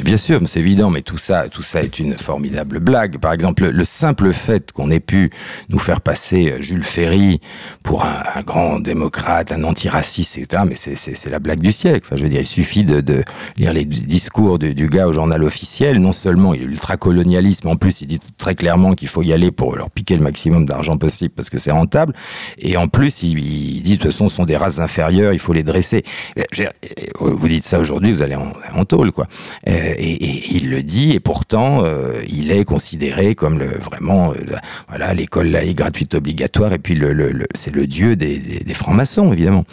Bien sûr, c'est évident, mais tout ça, tout ça est une formidable blague. Par exemple, le simple fait qu'on ait pu nous faire passer euh, Jules Ferry pour un, grand démocrate, un antiraciste, etc., mais c'est la blague du siècle. Enfin, je veux dire, il suffit de, lire les discours du, gars au journal officiel. Non seulement il est ultra-colonialiste, mais en plus il dit très clairement qu'il faut y aller pour leur piquer le maximum d'argent possible parce que c'est rentable. Et en plus, il, il, dit de toute façon, ce sont des races inférieures, il faut les dresser. Vous dites ça aujourd'hui, vous allez en, en tôle, quoi. Euh, et, il le dit, et pourtant, euh, il est considéré comme vraiment, euh, voilà, l'école laïque gratuite obligatoire, et puis c'est le dieu des, francs-maçons, évidemment.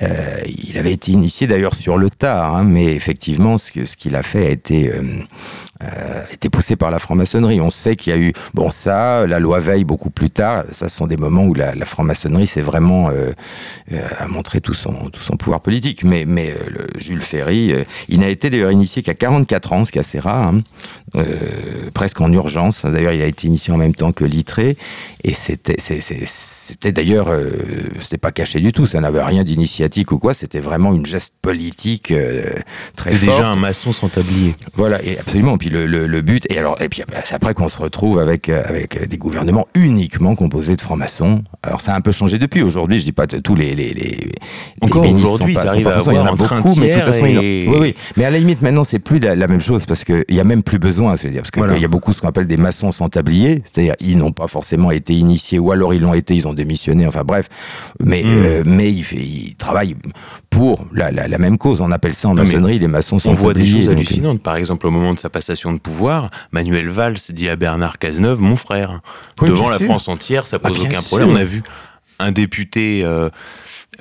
il avait été initié d'ailleurs sur le tard, hein, mais effectivement, ce, qu'il a fait a été euh, poussé par la franc-maçonnerie. On sait qu'il y a eu, bon ça, la loi Veil beaucoup plus tard, ça sont des moments où la, franc-maçonnerie s'est vraiment euh, euh, a montré tout son, tout son pouvoir politique. Mais, mais le Jules Ferry, il n'a été d'ailleurs initié qu'à 44 ans, ce qui est assez rare, hein, presque en urgence. D'ailleurs, il a été initié en même temps que Littré, et c'était, d'ailleurs, c'était pas caché du tout, ça n'avait rien d'initiatique ou quoi, c'était vraiment une geste politique très forte. C'était déjà un maçon sans tablier. Voilà, et absolument le, but, et alors, et puis c'est après qu'on se retrouve avec, euh, avec des gouvernements uniquement composés de francs-maçons. Alors ça a un peu changé depuis. Aujourd'hui, je dis pas tous les, les, les encore aujourd'hui, ils arrivent à avoir il y en a beaucoup, mais de toute façon, oui, oui. Mais à la limite, maintenant, c'est plus la, même chose parce qu'il y a même plus besoin, cest dire parce qu'il y a beaucoup ce qu'on appelle des maçons sans tablier, c'est-à-dire ils n'ont pas forcément été initiés ou alors ils l'ont été, ils ont démissionné. Enfin bref, mais hmm. euh, mais ils, ils travaillent pour la, la, même cause. On appelle ça en maçonnerie les maçons sans tablier. On voit des choses hallucinantes. Par exemple, au moment de sa passation de pouvoir, Manuel Valls dit à Bernard Cazeneuve, mon frère. Devant la France entière, ça pose ah, aucun problème. On a vu un député euh,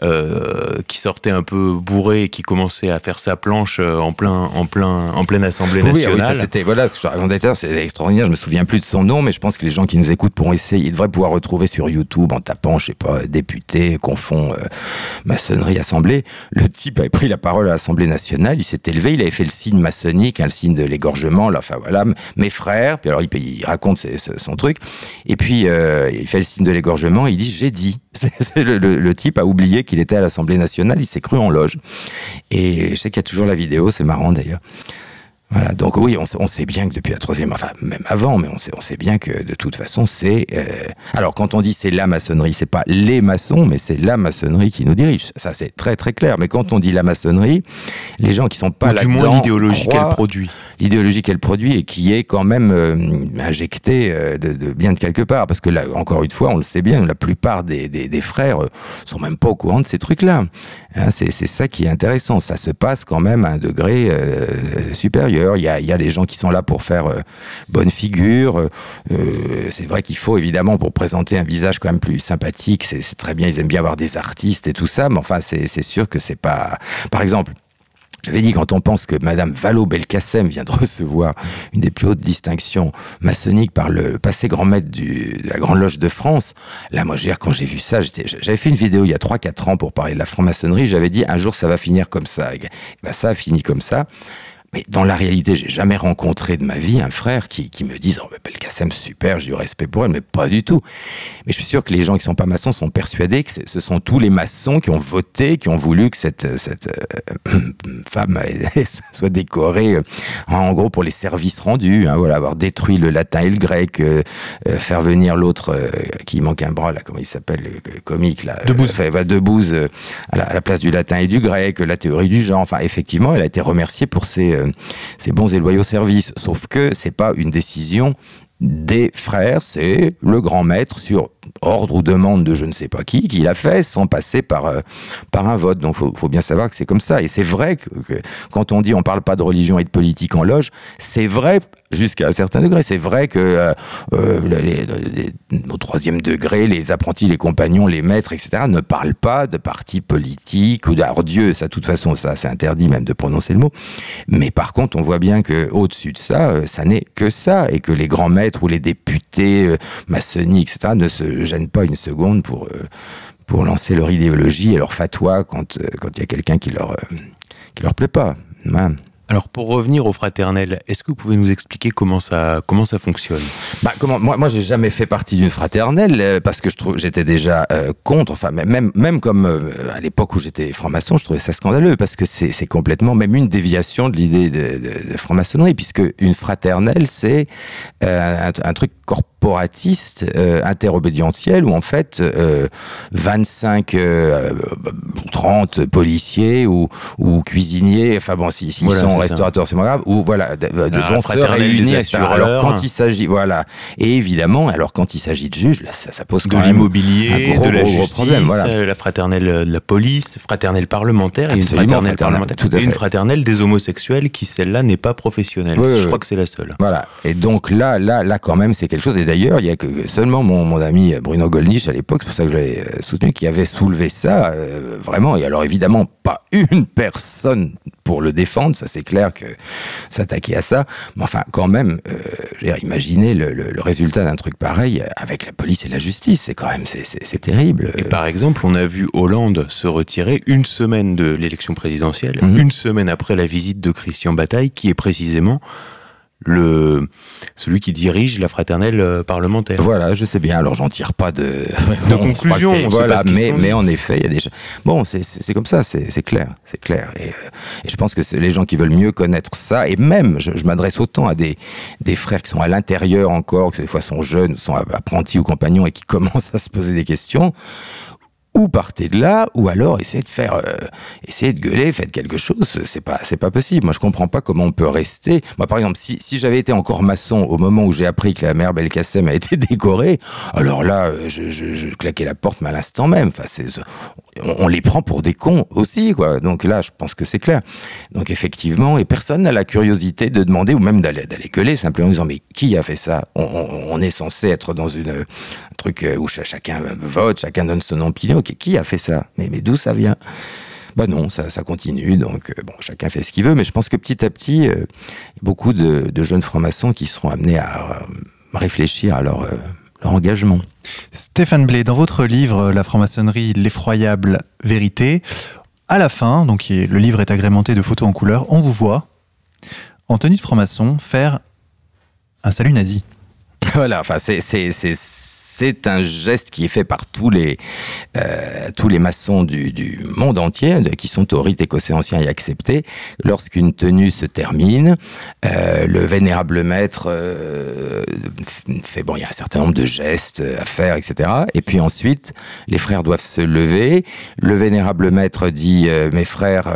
euh, qui sortait un peu bourré et qui commençait à faire sa planche euh, en plein en plein en pleine assemblée nationale. Oui, c'était voilà, c'est extraordinaire. Je me souviens plus de son nom, mais je pense que les gens qui nous écoutent pourront essayer. Ils devraient pouvoir retrouver sur YouTube en tapant, je sais pas, député confond euh, maçonnerie assemblée. Le type avait pris la parole à l'Assemblée nationale. Il s'est élevé, il avait fait le signe maçonnique, hein, le signe de l'égorgement. Là, enfin voilà, mes frères. Puis alors il, raconte son truc. Et puis il fait le signe de l'égorgement. Il dit j'ai dit. le, le type a oublié qu'il était à l'Assemblée nationale, il s'est cru en loge. Et je sais qu'il y a toujours la vidéo, c'est marrant d'ailleurs. Voilà, donc oui, on, sait bien que depuis la troisième, enfin même avant, mais on sait, on sait bien que de toute façon c'est. Euh, alors quand on dit c'est la maçonnerie, c'est pas les maçons, mais c'est la maçonnerie qui nous dirige. Ça c'est très très clair. Mais quand on dit la maçonnerie, les gens qui sont pas là-dedans, du moins l'idéologie qu'elle produit, l'idéologie qu'elle produit et qui est quand même euh, injectée euh, de, de, bien de quelque part, parce que là encore une fois, on le sait bien, la plupart des, des, des frères sont même pas au courant de ces trucs-là. Hein, c'est ça qui est intéressant. Ça se passe quand même à un degré supérieur. Il y a, y a des gens qui sont là pour faire euh, bonne figure. Euh, euh, c'est vrai qu'il faut évidemment pour présenter un visage quand même plus sympathique. C'est très bien. Ils aiment bien avoir des artistes et tout ça. Mais enfin, c'est sûr que c'est pas. Par exemple. J'avais dit, quand on pense que Madame Valo Belkacem vient de recevoir une des plus hautes distinctions maçonniques par le passé grand maître de la Grande Loge de France, là, moi, je veux dire, quand j'ai vu ça, j'avais fait une vidéo il y a 3-4 ans pour parler de la franc-maçonnerie, j'avais dit, un jour, ça va finir comme ça. Et ben, ça a fini comme ça. Mais dans la réalité, j'ai jamais rencontré de ma vie un frère qui, qui me dise Oh, mais Belkacem, super, j'ai du respect pour elle, mais pas du tout. Mais je suis sûr que les gens qui sont pas maçons sont persuadés que ce sont tous les maçons qui ont voté, qui ont voulu que cette, cette euh, femme soit décorée, euh, en gros, pour les services rendus, hein, voilà, avoir détruit le latin et le grec, euh, faire venir l'autre qui manque un bras, là, comment il s'appelle, le comique, là. Debouze. Bah, Debouze, à la, à la place du latin et du grec, la théorie du genre. Enfin, effectivement, elle a été remerciée pour ses ces bons et loyaux services. Sauf que c'est pas une décision des frères, c'est le grand maître sur ordre ou demande de je ne sais pas qui, qui l'a fait sans passer par, euh, par un vote. Donc il faut, bien savoir que c'est comme ça. Et c'est vrai que, quand on dit on parle pas de religion et de politique en loge, c'est vrai jusqu'à un certain degré. C'est vrai que euh, euh, au troisième degré, les apprentis, les compagnons, les maîtres, etc., ne parlent pas de partis politiques ou d'ardieux. Ça, de toute façon, ça, c'est interdit même de prononcer le mot. Mais par contre, on voit bien que au-dessus de ça, ça n'est que ça, et que les grands maîtres ou les députés maçonniques, etc., ne se gênent pas une seconde pour, euh, pour lancer leur idéologie et leur fatwa quand euh, il y a quelqu'un qui leur, euh, qui leur plaît pas. Alors pour revenir au fraternel, est-ce que vous pouvez nous expliquer comment ça comment ça fonctionne? Bah, comment moi moi j'ai jamais fait partie d'une fraternelle euh, parce que je trouve j'étais déjà euh, contre enfin même même comme euh, à l'époque où j'étais franc-maçon, je trouvais ça scandaleux parce que c'est c'est complètement même une déviation de l'idée de, de, de franc-maçonnerie puisque une fraternelle c'est un, un, truc corporatiste euh, interobédientiel où en fait euh, 25 euh, 30 policiers ou, ou cuisiniers enfin bon s'ils si, si voilà, sont restaurateurs c'est pas grave ou voilà vont se réunir alors quand il s'agit voilà. Et évidemment alors quand il s'agit de juges là ça, ça pose de l'immobilier de la gros, justice problème, voilà. la fraternelle de la police fraternelle parlementaire et une fraternelle, parlementaire. et une fraternelle des homosexuels qui celle-là n'est pas professionnelle. Oui, je oui, crois oui. que c'est la seule. Voilà. Et donc là là là quand même c'est quelque chose et d'ailleurs il y a que seulement mon, mon ami Bruno Gollnisch à l'époque c'est pour ça que j'avais soutenu qui avait soulevé ça euh, vraiment. Et alors évidemment pas une personne pour le défendre ça c'est clair que s'attaquer à ça. Mais enfin quand même euh, imaginez le, le, le résultat d'un truc pareil avec la police et la justice c'est quand même c'est terrible. Et par exemple on a vu Hollande se retirer une semaine de l'élection présidentielle mmh. une semaine après la visite de Christian Bataille qui est précisément le celui qui dirige la fraternelle euh, parlementaire. Voilà, je sais bien. Alors j'en tire pas de, de bon, conclusion. Voilà, mais mais en effet, il y a des bon, c'est comme ça, c'est clair, c'est clair. Et, et, je pense que les gens qui veulent mieux connaître ça, et même, je, je m'adresse autant à des des frères qui sont à l'intérieur encore, qui des fois sont jeunes, sont apprentis ou compagnons et qui commencent à se poser des questions ou partez de là, ou alors essayez de faire, euh, essayez de gueuler, faites quelque chose. C'est pas, c'est pas possible. Moi, je comprends pas comment on peut rester. Moi, par exemple, si, si j'avais été encore maçon au moment où j'ai appris que la mère Belkacem a été décorée, alors là, je, je, claquais la porte, mais à l'instant même. Enfin, on, les prend pour des cons aussi, quoi. Donc là, je pense que c'est clair. Donc effectivement, et personne n'a la curiosité de demander ou même d'aller, d'aller gueuler simplement en disant mais qui a fait ça? On, est censé être dans une un truc où chacun vote, chacun donne son opinion qui a fait ça Mais, mais d'où ça vient? Bah non, ça, ça continue, donc euh, bon, chacun fait ce qu'il veut, mais je pense que petit à petit, euh, beaucoup de, de jeunes francs-maçons qui seront amenés à euh, réfléchir à leur, euh, leur engagement. Stéphane Blé, dans votre livre La franc-maçonnerie, l'effroyable vérité, à la fin, donc le livre est agrémenté de photos en couleur, on vous voit, en tenue de franc-maçon, faire un salut nazi. Voilà, enfin, c'est c'est un geste qui est fait par tous les, euh, tous les maçons du, monde entier, qui sont au rite écossais ancien et acceptés. Lorsqu'une tenue se termine, euh, le vénérable maître euh, fait, bon, il y a un certain nombre de gestes à faire, etc. Et puis ensuite, les frères doivent se lever. Le vénérable maître dit, mes frères,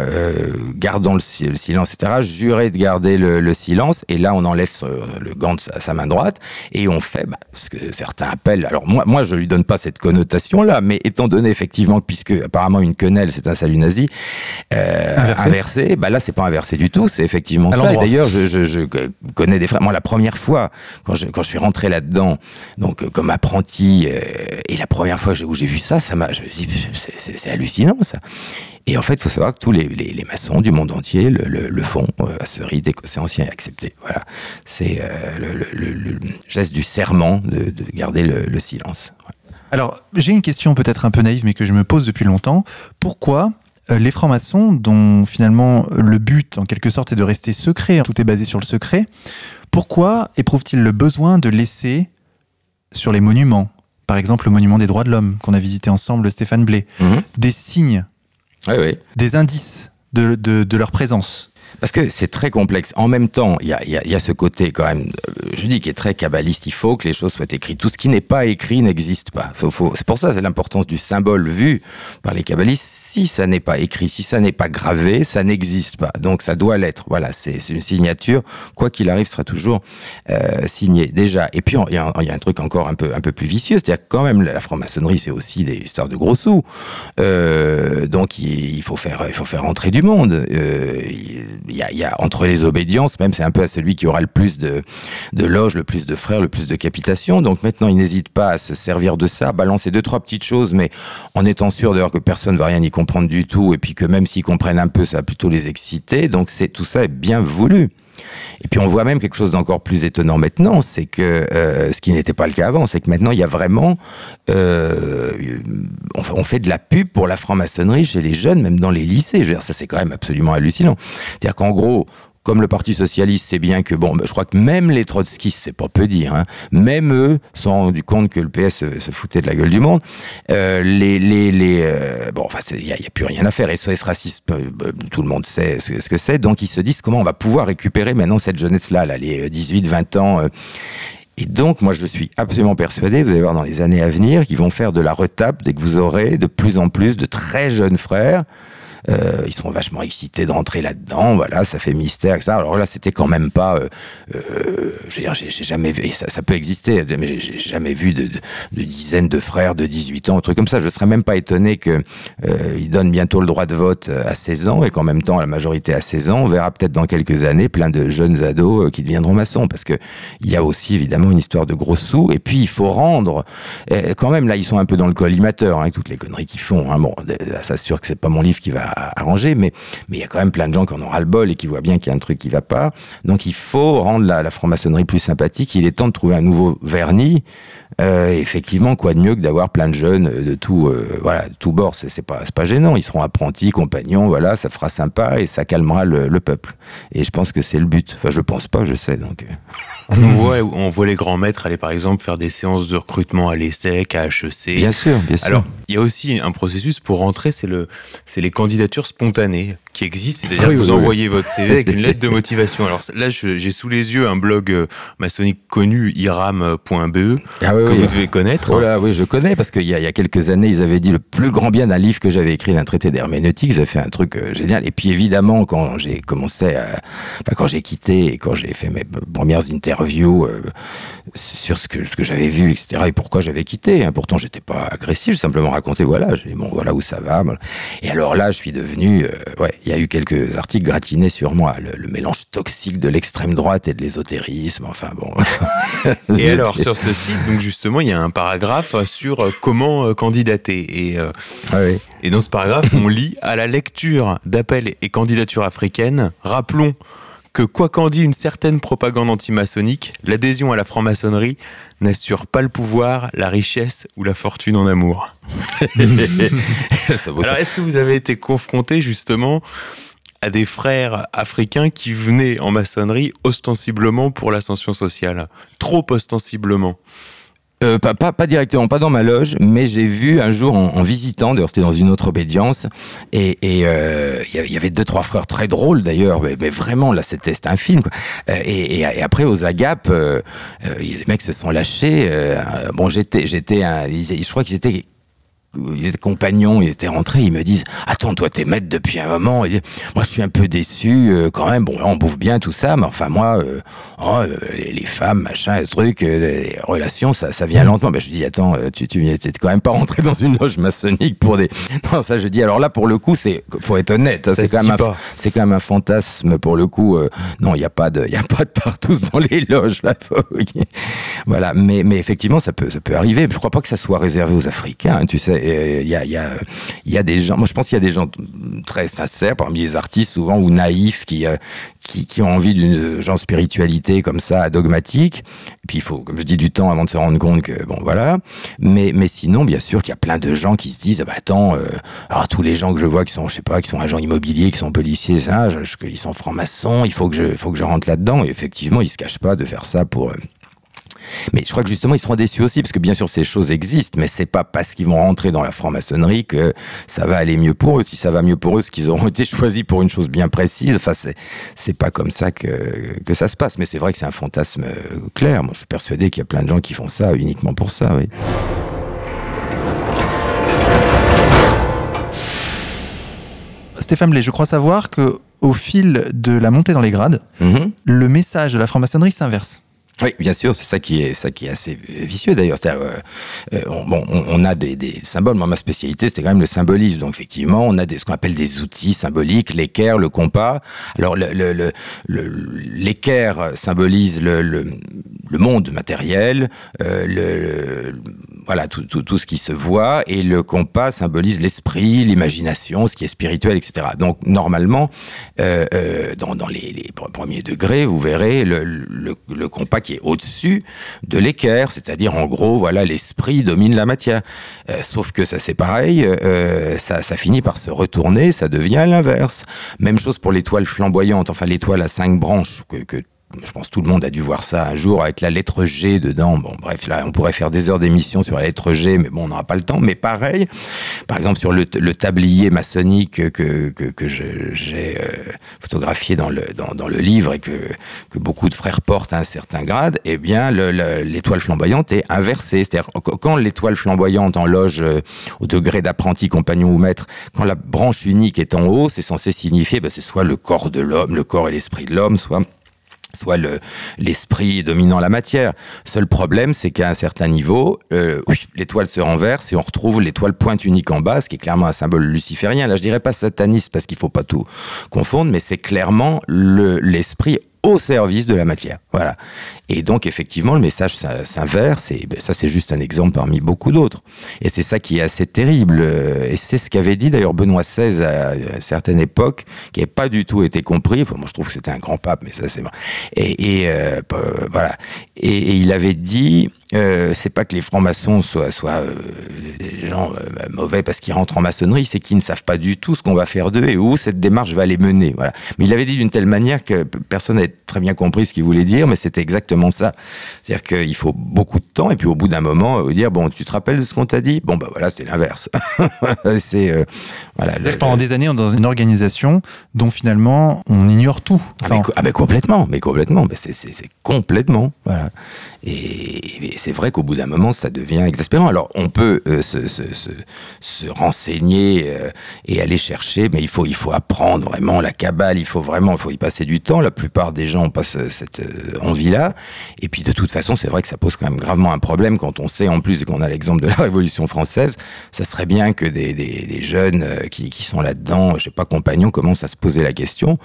gardons le, le, silence, etc. Jurez de garder le, le, silence. Et là, on enlève le gant de sa, sa, main droite et on fait bah, ce que certains appellent alors moi, moi, je lui donne pas cette connotation-là, mais étant donné effectivement, puisque apparemment une quenelle, c'est un salut nazi, euh, inversé, inversé bah là, c'est pas inversé du tout, c'est effectivement à ça. D'ailleurs, je, je, je, connais des frères. Moi, la première fois, quand je, quand je suis rentré là-dedans, donc comme apprenti, euh, et la première fois où j'ai vu ça, ça m'a, je me suis dit, c'est hallucinant ça. Et en fait, il faut savoir que tous les, les, les, maçons du monde entier le, le, le font euh, à ce rite écossais ancien et accepté. Voilà. C'est euh, le, le, geste du serment de, de garder le, silence. Ouais. Alors, j'ai une question peut-être un peu naïve, mais que je me pose depuis longtemps. Pourquoi euh, les francs-maçons, dont finalement le but, en quelque sorte, est de rester secret, tout est basé sur le secret, pourquoi éprouvent-ils le besoin de laisser sur les monuments, par exemple le monument des droits de l'homme qu'on a visité ensemble, Stéphane Blé, -hmm. des signes des indices de, leur présence. Parce que c'est très complexe. En même temps, il y a, ce côté quand même, je dis, qui est très kabbaliste. Il faut que les choses soient écrites. Tout ce qui n'est pas écrit n'existe pas. C'est pour ça c'est l'importance du symbole vu par les kabbalistes. Si ça n'est pas écrit, si ça n'est pas gravé, ça n'existe pas. Donc ça doit l'être. Voilà, c'est une signature. Quoi qu'il arrive, sera toujours euh, signé déjà. Et puis il y, a un truc encore un peu un peu plus vicieux, c'est-à-dire quand même la franc-maçonnerie, c'est aussi des histoires de gros sous. Euh, donc il, faut faire il faut faire entrer du monde. Euh, y, il y a entre les obédiences, même c'est un peu à celui qui aura le plus de, loges, le plus de frères, le plus de capitation. Donc maintenant, ils n'hésitent pas à se servir de ça, balancer deux, trois petites choses, mais en étant sûr d'ailleurs que personne ne va rien y comprendre du tout, et puis que même s'ils comprennent un peu, ça va plutôt les exciter. Donc c'est tout ça est bien voulu. Et puis on voit même quelque chose d'encore plus étonnant maintenant, c'est que euh, ce qui n'était pas le cas avant, c'est que maintenant il y a vraiment, euh, on, fait de la pub pour la franc-maçonnerie chez les jeunes, même dans les lycées. Je veux dire, ça c'est quand même absolument hallucinant. C'est-à-dire qu'en gros, comme le Parti socialiste sait bien que, bon, je crois que même les trotskistes, c'est pas peu dire, hein, même eux se sont rendus compte que le PS se, foutait de la gueule du monde. Euh, les, les, les euh, bon, enfin, il n'y a, plus rien à faire. SOS raciste, euh, tout le monde sait ce, que c'est. Donc, ils se disent comment on va pouvoir récupérer maintenant cette jeunesse-là, là, les 18, 20 ans. Et donc, moi, je suis absolument persuadé, vous allez voir dans les années à venir, qu'ils vont faire de la retape dès que vous aurez de plus en plus de très jeunes frères euh, ils sont vachement excités de rentrer là-dedans. Voilà, ça fait mystère, etc. Alors là, c'était quand même pas. Euh, euh, je veux dire, j'ai jamais vu. Ça, peut exister, mais j'ai jamais vu de, dizaines de frères de 18 ans, un truc comme ça. Je serais même pas étonné que euh, donnent bientôt le droit de vote à 16 ans et qu'en même temps la majorité à 16 ans. On verra peut-être dans quelques années plein de jeunes ados qui deviendront maçons, parce que il y a aussi évidemment une histoire de gros sous. Et puis il faut rendre. quand même, là, ils sont un peu dans le collimateur, hein, avec toutes les conneries qu'ils font. Hein. Bon, ça sûr que c'est pas mon livre qui va arranger, mais mais il y a quand même plein de gens qui en ont ras le bol et qui voient bien qu'il y a un truc qui va pas. Donc il faut rendre la, la franc-maçonnerie plus sympathique. Il est temps de trouver un nouveau vernis. Euh, effectivement, quoi de mieux que d'avoir plein de jeunes de tout, euh, voilà, tout bord. C'est pas, pas gênant. Ils seront apprentis, compagnons, voilà, ça fera sympa et ça calmera le, le peuple. Et je pense que c'est le but. Enfin, je pense pas, je sais. Donc. Euh. On voit, on voit les grands maîtres aller, par exemple, faire des séances de recrutement à l'ESSEC, à HEC. Bien sûr, bien sûr. Alors, il y a aussi un processus pour rentrer, c'est le, c'est les spontanées qui existent. C'est-à-dire que vous envoyez votre CV avec une lettre de motivation. Alors là, j'ai sous les yeux un blog euh, maçonnique connu, iram.be, ah, que vous devez connaître. Oh là, oui, je connais, parce qu'il y, y, a quelques années, ils avaient dit le plus grand bien d'un livre que j'avais écrit, d'un traité d'herméneutique. J'avais fait un truc euh, génial. Et puis évidemment, quand j'ai commencé à... Enfin, quand j'ai quitté et quand j'ai fait mes premières interviews euh, sur ce que, ce que j'avais vu, etc., et pourquoi j'avais quitté. Hein. Pourtant, j'étais pas agressif, j'ai simplement raconté, voilà, j'ai bon, voilà où ça va. Et alors là, je suis devenu, ouais, il y a eu quelques articles gratinés sur moi, le, mélange toxique de l'extrême droite et de l'ésotérisme, enfin bon. et alors sur ce site, donc justement, il y a un paragraphe sur euh, comment euh, candidater. Et, euh, ah oui. et dans ce paragraphe, on lit à la lecture d'appels et candidatures africaines, rappelons que quoi qu'en dit une certaine propagande antimaçonnique, l'adhésion à la franc-maçonnerie n'assure pas le pouvoir, la richesse ou la fortune en amour. Alors, est-ce que vous avez été confronté justement à des frères africains qui venaient en maçonnerie ostensiblement pour l'ascension sociale? Trop ostensiblement euh, pas, pas, pas, directement, pas dans ma loge, mais j'ai vu un jour en, en visitant, d'ailleurs c'était dans une autre obédience, et il euh, y, avait deux trois frères très drôles d'ailleurs, mais, mais, vraiment là c'était un film. Quoi. Euh, et, et, et, après aux agapes, euh, euh, les mecs se sont lâchés. bon j'étais j'étais, je crois qu'ils étaient ils étaient compagnons, ils étaient rentrés, ils me disent Attends, toi, t'es maître depuis un moment. moi, je suis un peu déçu euh, quand même. Bon, on bouffe bien tout ça, mais enfin, moi, euh, oh, euh, les, femmes, machin, les trucs, les relations, ça, ça vient lentement. Ben, je dis Attends, tu, tu quand même pas rentré dans une loge maçonnique pour des. Non, ça, je dis Alors là, pour le coup, c'est faut être honnête. Hein, c'est quand, même un, c'est quand même un fantasme pour le coup. non, il n'y a pas de, il y a pas de partout dans les loges là. voilà, mais, mais effectivement, ça peut, ça peut arriver. Je crois pas que ça soit réservé aux Africains, hein, tu sais il y a, y, a, y a des gens, moi je pense qu'il y a des gens très sincères parmi les artistes souvent ou naïfs qui, euh, qui, ont envie d'une genre spiritualité comme ça, dogmatique. Et puis il faut, comme je dis, du temps avant de se rendre compte que bon voilà. Mais, mais sinon, bien sûr qu'il y a plein de gens qui se disent, ah bah attends, euh, alors tous les gens que je vois qui sont, je sais pas, qui sont agents immobiliers, qui sont policiers, ça, je, ils sont francs-maçons, il faut que je, faut que je rentre là-dedans. Et effectivement, ils se cachent pas de faire ça pour euh, mais je crois que justement, ils seront déçus aussi, parce que bien sûr, ces choses existent, mais c'est pas parce qu'ils vont rentrer dans la franc-maçonnerie que ça va aller mieux pour eux. Si ça va mieux pour eux, c'est qu'ils auront été choisis pour une chose bien précise. Enfin, c'est pas comme ça que, que ça se passe. Mais c'est vrai que c'est un fantasme euh, clair. Moi, je suis persuadé qu'il y a plein de gens qui font ça uniquement pour ça, oui. Stéphane Blé, je crois savoir que au fil de la montée dans les grades, mm-hmm. le message de la franc-maçonnerie s'inverse. Oui, bien sûr, c'est ça qui est ça qui est assez vicieux d'ailleurs. Euh, euh, on, bon, on, a des, symboles. Moi, ma spécialité, c'était quand même le symbolisme. Donc, effectivement, on a ce qu'on appelle des outils symboliques, l'équerre, le compas. Alors, l'équerre symbolise le, monde matériel. Euh, voilà tout, ce qui se voit et le compas symbolise l'esprit, l'imagination, ce qui est spirituel, etc. Donc normalement, euh, euh, dans, dans les, les, premiers degrés, vous verrez le compas qui au-dessus de l'équerre, c'est-à-dire en gros, voilà, l'esprit domine la matière. Euh, sauf que ça c'est pareil, euh, ça, ça, finit par se retourner, ça devient l'inverse. Même chose pour l'étoile flamboyante, enfin l'étoile à cinq branches que, que je pense que tout le monde a dû voir ça un jour avec la lettre G dedans. Bon, bref, là, on pourrait faire des heures d'émission sur la lettre G, mais bon, on n'aura pas le temps. Mais pareil, par exemple, sur le, tablier maçonnique que, que, que j'ai euh, photographié dans le, dans, le livre et que, que beaucoup de frères portent à un certain grade, eh bien, l'étoile flamboyante est inversée. C'est-à-dire, quand l'étoile flamboyante en loge euh, au degré d'apprenti, compagnon ou maître, quand la branche unique est en haut, c'est censé signifier, ben, c'est soit le corps de l'homme, le corps et l'esprit de l'homme, soit soit l'esprit le, dominant la matière. Seul problème, c'est qu'à un certain niveau, euh, l'étoile se renverse et on retrouve l'étoile pointe unique en bas, ce qui est clairement un symbole luciférien. Là, je dirais pas sataniste parce qu'il faut pas tout confondre, mais c'est clairement l'esprit au service de la matière. Voilà. Et donc, effectivement, le message s'inverse, et ben, ça, c'est juste un exemple parmi beaucoup d'autres. Et c'est ça qui est assez terrible. Et c'est ce qu'avait dit d'ailleurs Benoît XVI à une certaine époque, qui n'avait pas du tout été compris. Enfin, moi, je trouve que c'était un grand pape, mais ça, c'est. Et, et euh, voilà. Et, il avait dit euh, c'est pas que les francs-maçons soient, soient euh, des gens euh, mauvais parce qu'ils rentrent en maçonnerie, c'est qu'ils ne savent pas du tout ce qu'on va faire d'eux et où cette démarche va les mener. Voilà. Mais il l'avait dit d'une telle manière que personne n'avait très bien compris ce qu'il voulait dire, mais c'était exactement ça. C'est-à-dire qu'il faut beaucoup de temps et puis au bout d'un moment, vous dire bon, tu te rappelles de ce qu'on t'a dit? Bon, bah voilà, c'est l'inverse. c'est voilà. Le, pendant des années, on est dans une organisation dont finalement on ignore tout. Enfin, ah, mais, ah, mais complètement, mais complètement, mais c'est complètement. Voilà. Et, et c'est vrai qu'au bout d'un moment, ça devient exaspérant. Alors, on peut euh, se, se, se, se, renseigner euh, et aller chercher, mais il faut, il faut apprendre vraiment la cabale, il faut vraiment, il faut y passer du temps. La plupart des gens passent cette euh, envie-là. Et puis, de toute façon, c'est vrai que ça pose quand même gravement un problème quand on sait en plus qu'on a l'exemple de la Révolution française. Ça serait bien que des jeunes qui, qui sont là-dedans, je sais pas, compagnons, commencent à se poser la question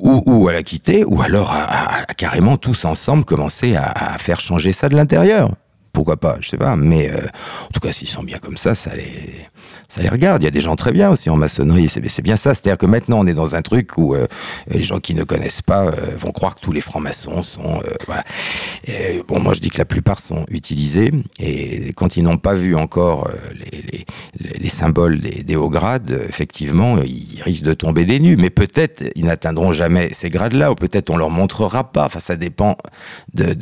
ou, ou, à la quitter, ou alors à, carrément tous ensemble commencer à faire changer ça de l'intérieur. Pourquoi pas, je sais pas, mais euh, en tout cas s'ils sont bien comme ça, ça les, ça les regarde. Il y a des gens très bien aussi en maçonnerie, c'est bien ça. C'est-à-dire que maintenant on est dans un truc où euh, les gens qui ne connaissent pas euh, vont croire que tous les francs-maçons sont... Bon, moi je dis que la plupart sont utilisés, et quand ils n'ont pas vu encore les, les, les, symboles des, hauts grades, effectivement, ils risquent de tomber des nus. Mais peut-être ils n'atteindront jamais ces grades-là, ou peut-être on leur montrera pas. Enfin, ça dépend de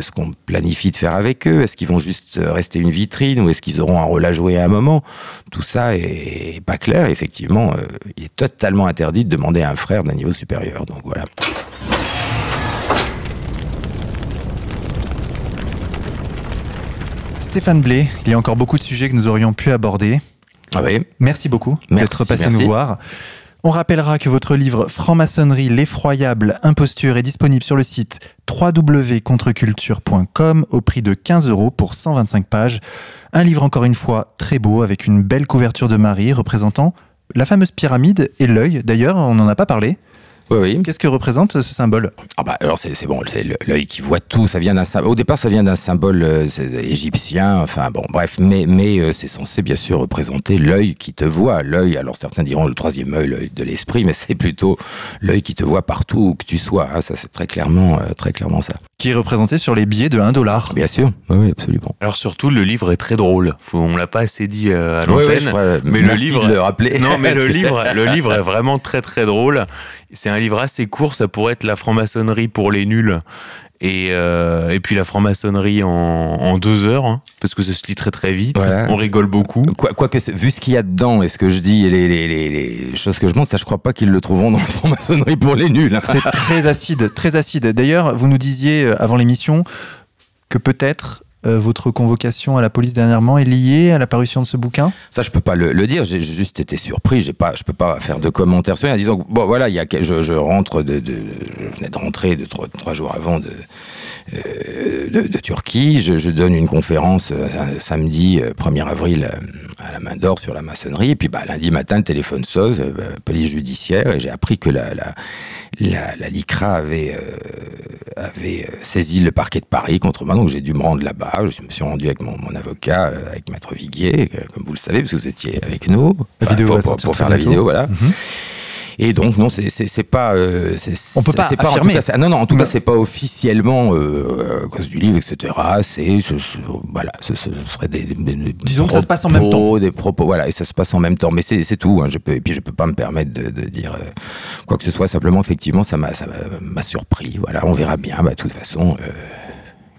ce qu'on planifie de faire avec eux. Est-ce qu'ils vont juste rester une vitrine, ou est-ce qu'ils auront un rôle à jouer à un moment? Tout ça est pas clair. Effectivement, euh, il est totalement interdit de demander à un frère d'un niveau supérieur. Donc voilà. Stéphane Blé, il y a encore beaucoup de sujets que nous aurions pu aborder. Ah oui. Merci beaucoup d'être passé merci. nous voir. On rappellera que votre livre Franc-maçonnerie, l'effroyable imposture est disponible sur le site www.contreculture.com au prix de 15 euros pour 125 pages. Un livre encore une fois très beau avec une belle couverture de Marie représentant la fameuse pyramide et l'œil. D'ailleurs, on n'en a pas parlé. Oui, oui. Qu'est-ce que représente ce symbole? Ah bah, Alors c'est bon, c'est l'œil qui voit tout. Ça vient d'un au départ ça vient d'un symbole euh, égyptien. Enfin bon, bref, mais mais euh, c'est censé bien sûr représenter l'œil qui te voit. L'œil. Alors certains diront le troisième œil, l'œil de l'esprit, mais c'est plutôt l'œil qui te voit partout où que tu sois. Hein. Ça c'est très clairement euh, très clairement ça. Qui est représenté sur les billets de 1 dollar. Bien sûr, oui, absolument. Alors surtout le livre est très drôle. Faut, on l'a pas assez dit euh, à l'antenne, oui, oui, mais le livre, le rappeler. Non, mais le livre, le livre est vraiment très très drôle. C'est un livre assez court, ça pourrait être la franc-maçonnerie pour les nuls. Et, euh, et puis la franc-maçonnerie en, en, deux heures, hein, parce que ça se lit très très vite. Voilà. On rigole beaucoup. Quoique, quoi vu ce qu'il y a dedans et ce que je dis et les, les, les, les choses que je montre, ça je crois pas qu'ils le trouveront dans la franc-maçonnerie pour les nuls. Hein. C'est très acide, très acide. D'ailleurs, vous nous disiez euh, avant l'émission que peut-être euh, votre convocation à la police dernièrement est liée à la parution de ce bouquin Ça, je peux pas le, dire. J'ai juste été surpris. J'ai pas, je peux pas faire de commentaires sur rien. Disons, bon, voilà, il y a, je, je rentre de, je venais de rentrer de trois, trois jours avant de, euh, de, Turquie. Je, donne une conférence euh, samedi 1er avril à la main d'or sur la maçonnerie. Et puis, bah, lundi matin, le téléphone sonne, euh, police judiciaire, et j'ai appris que la la, la LICRA avait, euh, avait euh, saisi le parquet de Paris contre moi, donc j'ai dû me rendre là-bas. Je me suis rendu avec mon, mon avocat, euh, avec Maître Viguier, comme vous le savez, parce que vous étiez avec nous La Enfin, vidéo pour, faire la vidéo, voilà. Mhm. Et donc non, c'est pas. euh, On peut pas c'est en tout affirmer. cas, ah non non, en tout cas c'est pas officiellement euh, à cause du livre, etc. C'est ce- ce- voilà, ce, ce serait des, des- Disons que ça se passe en même propos, Des propos, voilà, et ça se passe en même temps. Mais c'est tout. hein, je peux et puis je peux pas me permettre de, de dire euh, quoi que ce soit. Simplement, effectivement, ça m'a surpris. Voilà, on verra bien. Bah, de toute façon, euh,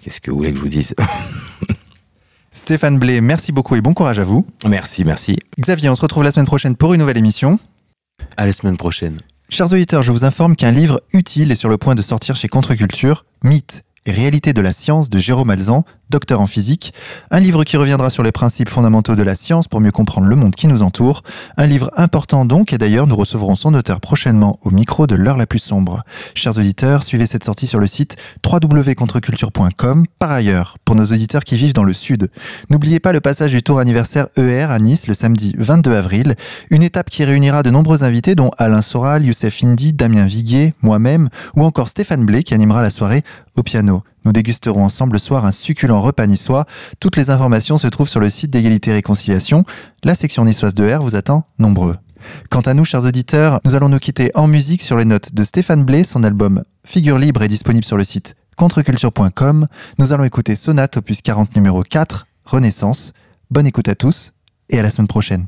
qu'est-ce que vous voulez que je vous dise? Stéphane Blé, merci beaucoup et bon courage à vous. Merci, merci. Xavier, on se retrouve la semaine prochaine pour une nouvelle émission. À la semaine prochaine. Chers auditeurs, je vous informe qu'un livre utile est sur le point de sortir chez Contre-Culture, Mythe et réalité de la science de Jérôme Alzan, docteur en physique. Un livre qui reviendra sur les principes fondamentaux de la science pour mieux comprendre le monde qui nous entoure. Un livre important donc, et d'ailleurs nous recevrons son auteur prochainement au micro de l'heure la plus sombre. Chers auditeurs, suivez cette sortie sur le site www.contreculture.com. Par ailleurs, pour nos auditeurs qui vivent dans le sud, n'oubliez pas le passage du tour anniversaire ER à Nice le samedi 22 avril, une étape qui réunira de nombreux invités dont Alain Soral, Youssef Indy, Damien Viguier, moi-même ou encore Stéphane Blé qui animera la soirée au piano. Nous dégusterons ensemble le soir un succulent repas niçois. Toutes les informations se trouvent sur le site d'égalité et réconciliation. La section niçoise de R vous attend nombreux. Quant à nous, chers auditeurs, nous allons nous quitter en musique sur les notes de Stéphane Blé. Son album Figure libre est disponible sur le site contreculture.com. Nous allons écouter Sonate opus 40 numéro 4, Renaissance. Bonne écoute à tous et à la semaine prochaine.